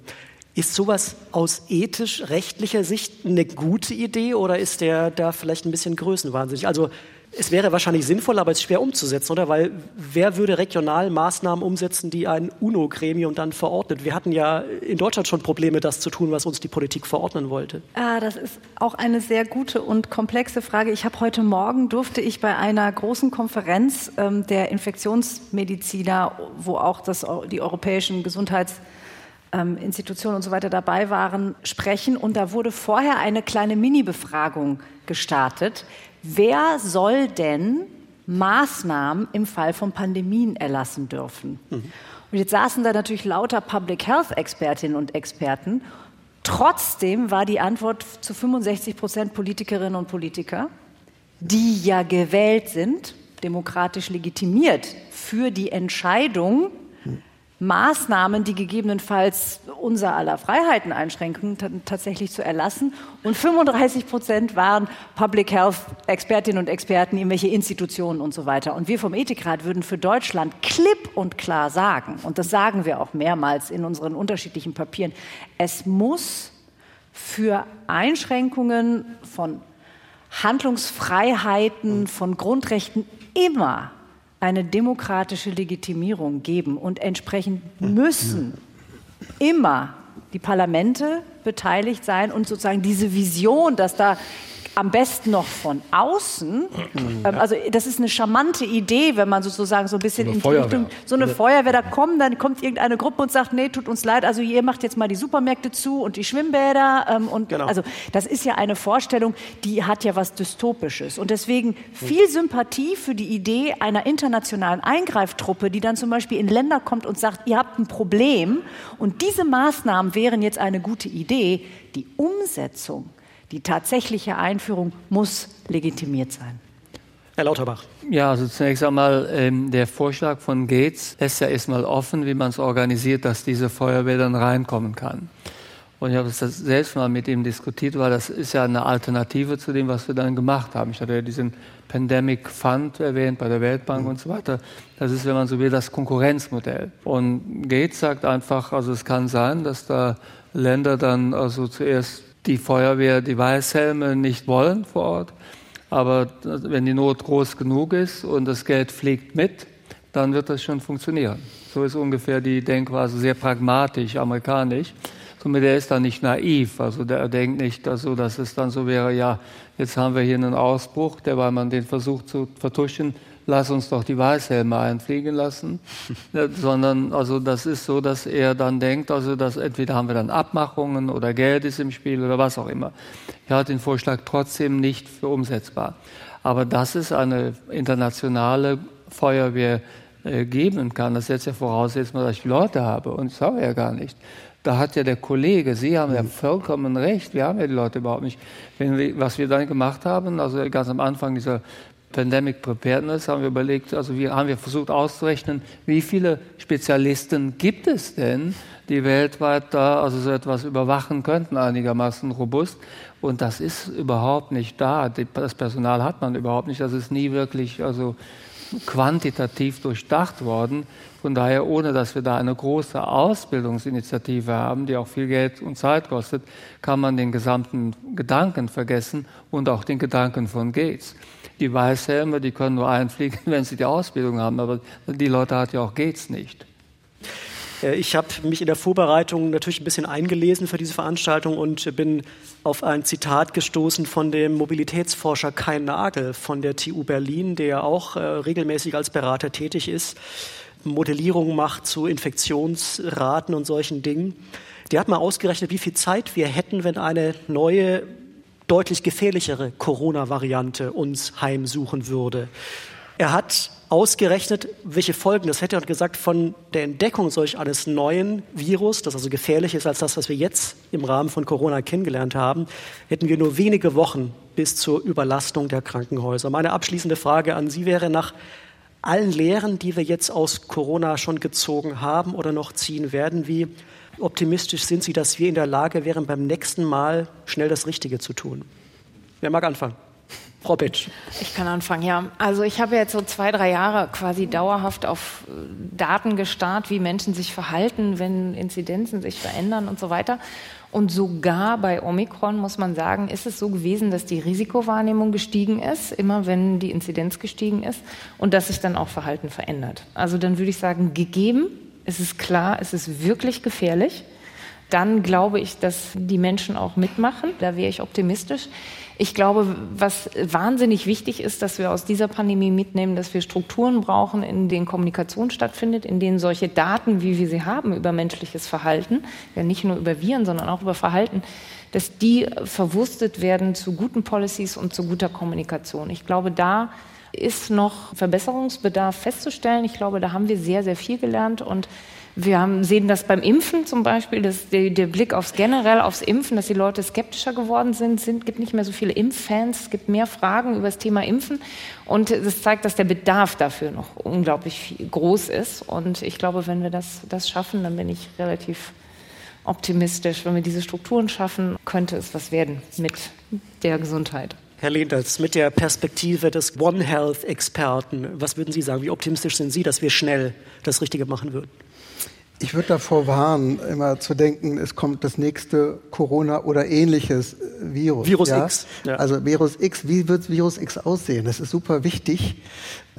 Ist sowas aus ethisch-rechtlicher Sicht eine gute Idee oder ist der da vielleicht ein bisschen größenwahnsinnig? Also es wäre wahrscheinlich sinnvoll, aber es ist schwer umzusetzen, oder? Weil wer würde regional Maßnahmen umsetzen, die ein UNO-Gremium dann verordnet? Wir hatten ja in Deutschland schon Probleme, das zu tun, was uns die Politik verordnen wollte. Ah, das ist auch eine sehr gute und komplexe Frage. Ich habe heute Morgen durfte ich bei einer großen Konferenz ähm, der Infektionsmediziner, wo auch das, die europäischen Gesundheitsinstitutionen und so weiter dabei waren, sprechen. Und da wurde vorher eine kleine Mini-Befragung gestartet wer soll denn Maßnahmen im Fall von Pandemien erlassen dürfen? Mhm. Und jetzt saßen da natürlich lauter Public Health Expertinnen und Experten. Trotzdem war die Antwort zu 65 Prozent Politikerinnen und Politiker, die ja gewählt sind, demokratisch legitimiert für die Entscheidung Maßnahmen, die gegebenenfalls unser aller Freiheiten einschränken, tatsächlich zu erlassen. Und 35 Prozent waren Public Health Expertinnen und Experten, irgendwelche Institutionen und so weiter. Und wir vom Ethikrat würden für Deutschland klipp und klar sagen, und das sagen wir auch mehrmals in unseren unterschiedlichen Papieren, es muss für Einschränkungen von Handlungsfreiheiten, von Grundrechten immer eine demokratische Legitimierung geben und entsprechend müssen immer die Parlamente beteiligt sein und sozusagen diese Vision, dass da am besten noch von außen. Ähm, also das ist eine charmante Idee, wenn man sozusagen so ein bisschen in die Richtung, so eine Feuerwehr, da kommen, dann kommt irgendeine Gruppe und sagt, nee, tut uns leid, also ihr macht jetzt mal die Supermärkte zu und die Schwimmbäder ähm, und genau. also das ist ja eine Vorstellung, die hat ja was dystopisches und deswegen viel Sympathie für die Idee einer internationalen Eingreiftruppe, die dann zum Beispiel in Länder kommt und sagt, ihr habt ein Problem und diese Maßnahmen wären jetzt eine gute Idee. Die Umsetzung die tatsächliche Einführung muss legitimiert sein. Herr Lauterbach. Ja, also zunächst einmal ähm, der Vorschlag von Gates lässt ja erstmal offen, wie man es organisiert, dass diese Feuerwehr dann reinkommen kann. Und ich habe das selbst mal mit ihm diskutiert, weil das ist ja eine Alternative zu dem, was wir dann gemacht haben. Ich hatte ja diesen Pandemic Fund erwähnt bei der Weltbank mhm. und so weiter. Das ist, wenn man so will, das Konkurrenzmodell. Und Gates sagt einfach, also es kann sein, dass da Länder dann also zuerst die Feuerwehr die Weißhelme nicht wollen vor Ort. Aber wenn die Not groß genug ist und das Geld fliegt mit, dann wird das schon funktionieren. So ist ungefähr die Denkweise sehr pragmatisch, amerikanisch. Somit er ist da nicht naiv. Also der denkt nicht, also, dass es dann so wäre, ja, jetzt haben wir hier einen Ausbruch, der, weil man den versucht zu vertuschen, lass uns doch die Weißhelme einfliegen lassen, ja, [laughs] sondern also das ist so, dass er dann denkt, also dass entweder haben wir dann Abmachungen oder Geld ist im Spiel oder was auch immer. Er hat den Vorschlag trotzdem nicht für umsetzbar. Aber dass es eine internationale Feuerwehr äh, geben kann, das setzt ja voraus, jetzt mal, dass ich Leute habe und das habe ich ja gar nicht. Da hat ja der Kollege, Sie haben ja vollkommen recht, wir haben ja die Leute überhaupt nicht. Wir, was wir dann gemacht haben, also ganz am Anfang dieser Pandemic Preparedness haben wir überlegt, also wir haben wir versucht auszurechnen, wie viele Spezialisten gibt es denn, die weltweit da also so etwas überwachen könnten, einigermaßen robust. Und das ist überhaupt nicht da. Das Personal hat man überhaupt nicht. Das ist nie wirklich also quantitativ durchdacht worden. Von daher, ohne dass wir da eine große Ausbildungsinitiative haben, die auch viel Geld und Zeit kostet, kann man den gesamten Gedanken vergessen und auch den Gedanken von Gates. Die Weißhelme, die können nur einfliegen, [laughs] wenn sie die Ausbildung haben, aber die Leute hat ja auch Gates nicht. Äh, ich habe mich in der Vorbereitung natürlich ein bisschen eingelesen für diese Veranstaltung und bin auf ein Zitat gestoßen von dem Mobilitätsforscher Kai Nagel von der TU Berlin, der auch äh, regelmäßig als Berater tätig ist, Modellierung macht zu Infektionsraten und solchen Dingen. Der hat mal ausgerechnet, wie viel Zeit wir hätten, wenn eine neue, deutlich gefährlichere Corona-Variante uns heimsuchen würde. Er hat ausgerechnet, welche Folgen das hätte und gesagt, von der Entdeckung solch eines neuen Virus, das also gefährlicher ist als das, was wir jetzt im Rahmen von Corona kennengelernt haben, hätten wir nur wenige Wochen bis zur Überlastung der Krankenhäuser. Meine abschließende Frage an Sie wäre nach allen Lehren, die wir jetzt aus Corona schon gezogen haben oder noch ziehen werden, wie optimistisch sind Sie, dass wir in der Lage wären, beim nächsten Mal schnell das Richtige zu tun? Wer mag anfangen? Frau Betsch. Ich kann anfangen, ja. Also ich habe jetzt so zwei, drei Jahre quasi dauerhaft auf äh, Daten gestarrt, wie Menschen sich verhalten, wenn Inzidenzen sich verändern und so weiter. Und sogar bei Omikron muss man sagen, ist es so gewesen, dass die Risikowahrnehmung gestiegen ist, immer wenn die Inzidenz gestiegen ist und dass sich dann auch Verhalten verändert. Also dann würde ich sagen, gegeben, es ist klar, es ist wirklich gefährlich. Dann glaube ich, dass die Menschen auch mitmachen. Da wäre ich optimistisch. Ich glaube, was wahnsinnig wichtig ist, dass wir aus dieser Pandemie mitnehmen, dass wir Strukturen brauchen, in denen Kommunikation stattfindet, in denen solche Daten, wie wir sie haben über menschliches Verhalten, ja nicht nur über Viren, sondern auch über Verhalten, dass die verwurstet werden zu guten Policies und zu guter Kommunikation. Ich glaube, da ist noch Verbesserungsbedarf festzustellen. Ich glaube, da haben wir sehr, sehr viel gelernt und wir haben, sehen das beim Impfen zum Beispiel, dass der, der, Blick aufs generell aufs Impfen, dass die Leute skeptischer geworden sind, sind gibt nicht mehr so viele Impffans, es gibt mehr Fragen über das Thema Impfen und das zeigt, dass der Bedarf dafür noch unglaublich groß ist. Und ich glaube, wenn wir das, das schaffen, dann bin ich relativ optimistisch. Wenn wir diese Strukturen schaffen, könnte es was werden mit der Gesundheit. Herr Lehnters, mit der Perspektive des One Health-Experten, was würden Sie sagen? Wie optimistisch sind Sie, dass wir schnell das Richtige machen würden? Ich würde davor warnen, immer zu denken, es kommt das nächste Corona oder ähnliches Virus. Virus ja? X. Ja. Also Virus X, wie wird Virus X aussehen? Das ist super wichtig,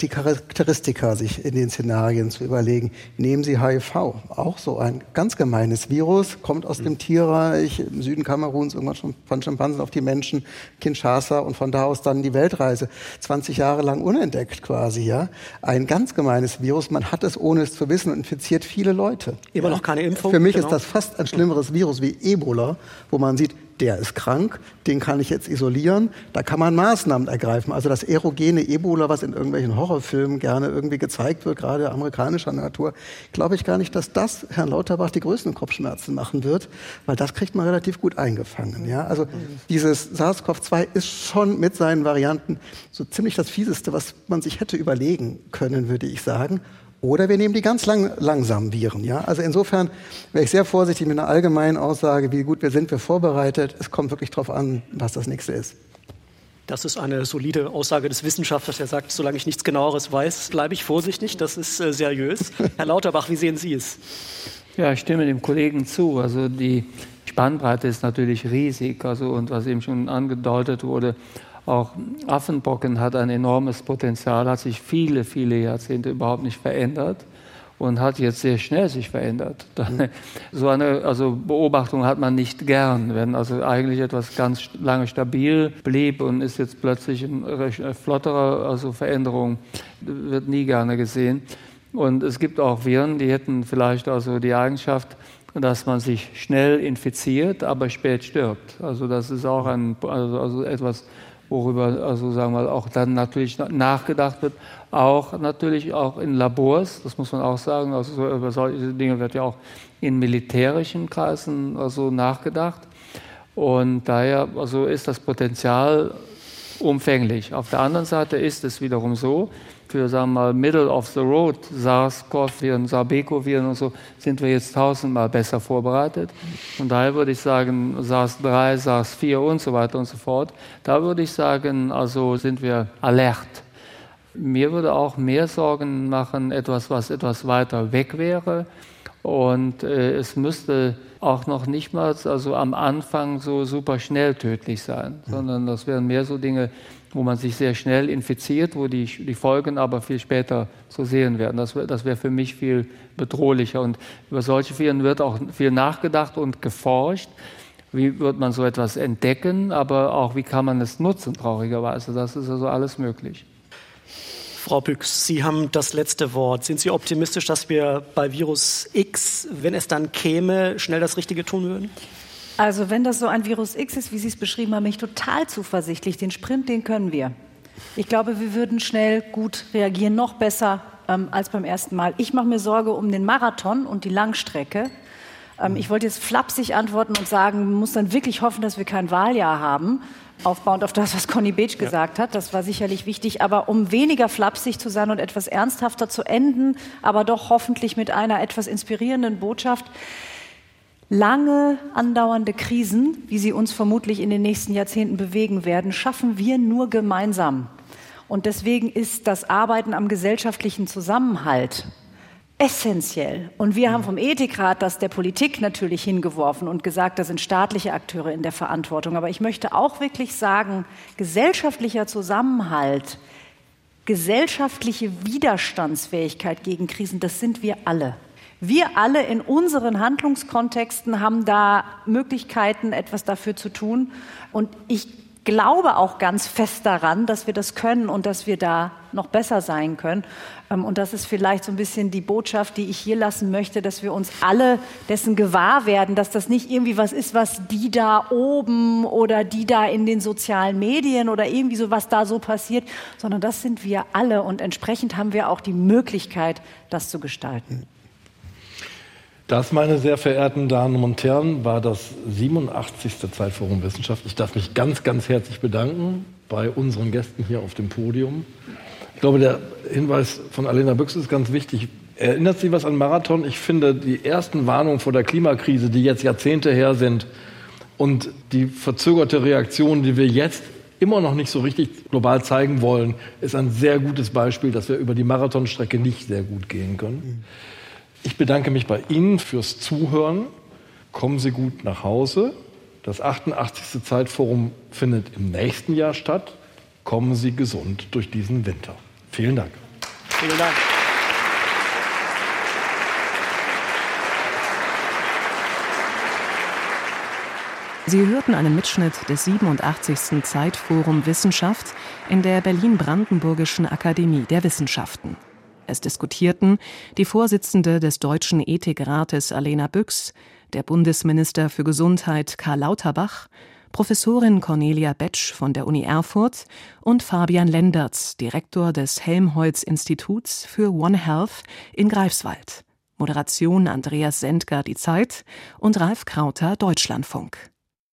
die Charakteristika sich in den Szenarien zu überlegen. Nehmen Sie HIV, auch so ein ganz gemeines Virus, kommt aus mhm. dem Tierreich im Süden Kameruns, irgendwann schon von Schimpansen auf die Menschen, Kinshasa und von da aus dann die Weltreise. 20 Jahre lang unentdeckt quasi, ja. Ein ganz gemeines Virus, man hat es ohne es zu wissen und infiziert viele Leute. Immer ja. noch keine Impfung. Für mich genau. ist das fast ein schlimmeres Virus wie Ebola, wo man sieht, der ist krank, den kann ich jetzt isolieren, da kann man Maßnahmen ergreifen. Also das erogene Ebola, was in irgendwelchen Horrorfilmen gerne irgendwie gezeigt wird, gerade amerikanischer Natur, glaube ich gar nicht, dass das Herrn Lauterbach die größten Kopfschmerzen machen wird, weil das kriegt man relativ gut eingefangen. Ja? Also dieses SARS-CoV-2 ist schon mit seinen Varianten so ziemlich das Fieseste, was man sich hätte überlegen können, würde ich sagen. Oder wir nehmen die ganz lang, langsamen Viren. Ja? Also insofern wäre ich sehr vorsichtig mit einer allgemeinen Aussage, wie gut wir sind, wir vorbereitet. Es kommt wirklich darauf an, was das nächste ist. Das ist eine solide Aussage des Wissenschaftlers, der sagt, solange ich nichts genaueres weiß, bleibe ich vorsichtig. Das ist äh, seriös. [laughs] Herr Lauterbach, wie sehen Sie es? Ja, ich stimme dem Kollegen zu. Also die Spannbreite ist natürlich riesig. Also und was eben schon angedeutet wurde, auch Affenbocken hat ein enormes Potenzial, hat sich viele, viele Jahrzehnte überhaupt nicht verändert und hat jetzt sehr schnell sich verändert. [laughs] Mhm. So eine also Beobachtung hat man nicht gern, wenn also eigentlich etwas ganz lange stabil blieb und ist jetzt plötzlich eine flottere also Veränderung, wird nie gerne gesehen. Und es gibt auch Viren, die hätten vielleicht also die Eigenschaft, dass man sich schnell infiziert, aber spät stirbt. Also das ist auch ein, also, also etwas worüber also sagen wir auch dann natürlich nachgedacht wird, auch natürlich auch in Labors, das muss man auch sagen, also über solche Dinge wird ja auch in militärischen Kreisen also nachgedacht und daher also ist das Potenzial umfänglich. Auf der anderen Seite ist es wiederum so, für sagen wir mal Middle of the Road SARS-CoV-Viren, Sarbeco-Viren und so sind wir jetzt tausendmal besser vorbereitet. Von daher würde ich sagen SARS-3, SARS-4 und so weiter und so fort. Da würde ich sagen, also sind wir alert. Mir würde auch mehr Sorgen machen, etwas, was etwas weiter weg wäre. Und äh, es müsste auch noch nicht mal also am Anfang so super schnell tödlich sein, sondern das wären mehr so Dinge, wo man sich sehr schnell infiziert, wo die, die Folgen aber viel später zu sehen werden. Das, das wäre für mich viel bedrohlicher. Und über solche Viren wird auch viel nachgedacht und geforscht. Wie wird man so etwas entdecken, aber auch wie kann man es nutzen, traurigerweise. Das ist also alles möglich. Frau Büchs, Sie haben das letzte Wort. Sind Sie optimistisch, dass wir bei Virus X, wenn es dann käme, schnell das Richtige tun würden? Also wenn das so ein Virus X ist, wie Sie es beschrieben haben, bin ich total zuversichtlich. Den Sprint, den können wir. Ich glaube, wir würden schnell gut reagieren, noch besser ähm, als beim ersten Mal. Ich mache mir Sorge um den Marathon und die Langstrecke. Ähm, ich wollte jetzt flapsig antworten und sagen, man muss dann wirklich hoffen, dass wir kein Wahljahr haben aufbauend auf das, was Conny Beetsch gesagt hat. Das war sicherlich wichtig. Aber um weniger flapsig zu sein und etwas ernsthafter zu enden, aber doch hoffentlich mit einer etwas inspirierenden Botschaft. Lange andauernde Krisen, wie sie uns vermutlich in den nächsten Jahrzehnten bewegen werden, schaffen wir nur gemeinsam. Und deswegen ist das Arbeiten am gesellschaftlichen Zusammenhalt essentiell. Und wir haben vom Ethikrat das der Politik natürlich hingeworfen und gesagt, da sind staatliche Akteure in der Verantwortung. Aber ich möchte auch wirklich sagen, gesellschaftlicher Zusammenhalt, gesellschaftliche Widerstandsfähigkeit gegen Krisen, das sind wir alle. Wir alle in unseren Handlungskontexten haben da Möglichkeiten, etwas dafür zu tun. Und ich glaube auch ganz fest daran, dass wir das können und dass wir da noch besser sein können. Ähm, und das ist vielleicht so ein bisschen die Botschaft, die ich hier lassen möchte, dass wir uns alle dessen gewahr werden, dass das nicht irgendwie was ist, was die da oben oder die da in den sozialen Medien oder irgendwie so was da so passiert, sondern das sind wir alle und entsprechend haben wir auch die Möglichkeit, das zu gestalten. Das, meine sehr verehrten Damen und Herren, war das 87. Zeitforum Wissenschaft. Ich darf mich ganz, ganz herzlich bedanken bei unseren Gästen hier auf dem Podium. Ich glaube, der Hinweis von Alena Büchs ist ganz wichtig. Erinnert Sie was an Marathon? Ich finde, die ersten Warnungen vor der Klimakrise, die jetzt Jahrzehnte her sind, und die verzögerte Reaktion, die wir jetzt immer noch nicht so richtig global zeigen wollen, ist ein sehr gutes Beispiel, dass wir über die Marathonstrecke nicht sehr gut gehen können. Ich bedanke mich bei Ihnen fürs Zuhören. Kommen Sie gut nach Hause. Das 88. Zeitforum findet im nächsten Jahr statt. Kommen Sie gesund durch diesen Winter. Vielen Dank. Vielen Dank. Sie hörten einen Mitschnitt des 87. Zeitforum Wissenschaft in der Berlin-Brandenburgischen Akademie der Wissenschaften. Es diskutierten die Vorsitzende des Deutschen Ethikrates Alena Büchs, der Bundesminister für Gesundheit Karl Lauterbach, Professorin Cornelia Betsch von der Uni Erfurt und Fabian Lendertz, Direktor des Helmholtz-Instituts für One Health in Greifswald. Moderation Andreas Sendger Die Zeit und Ralf Krauter Deutschlandfunk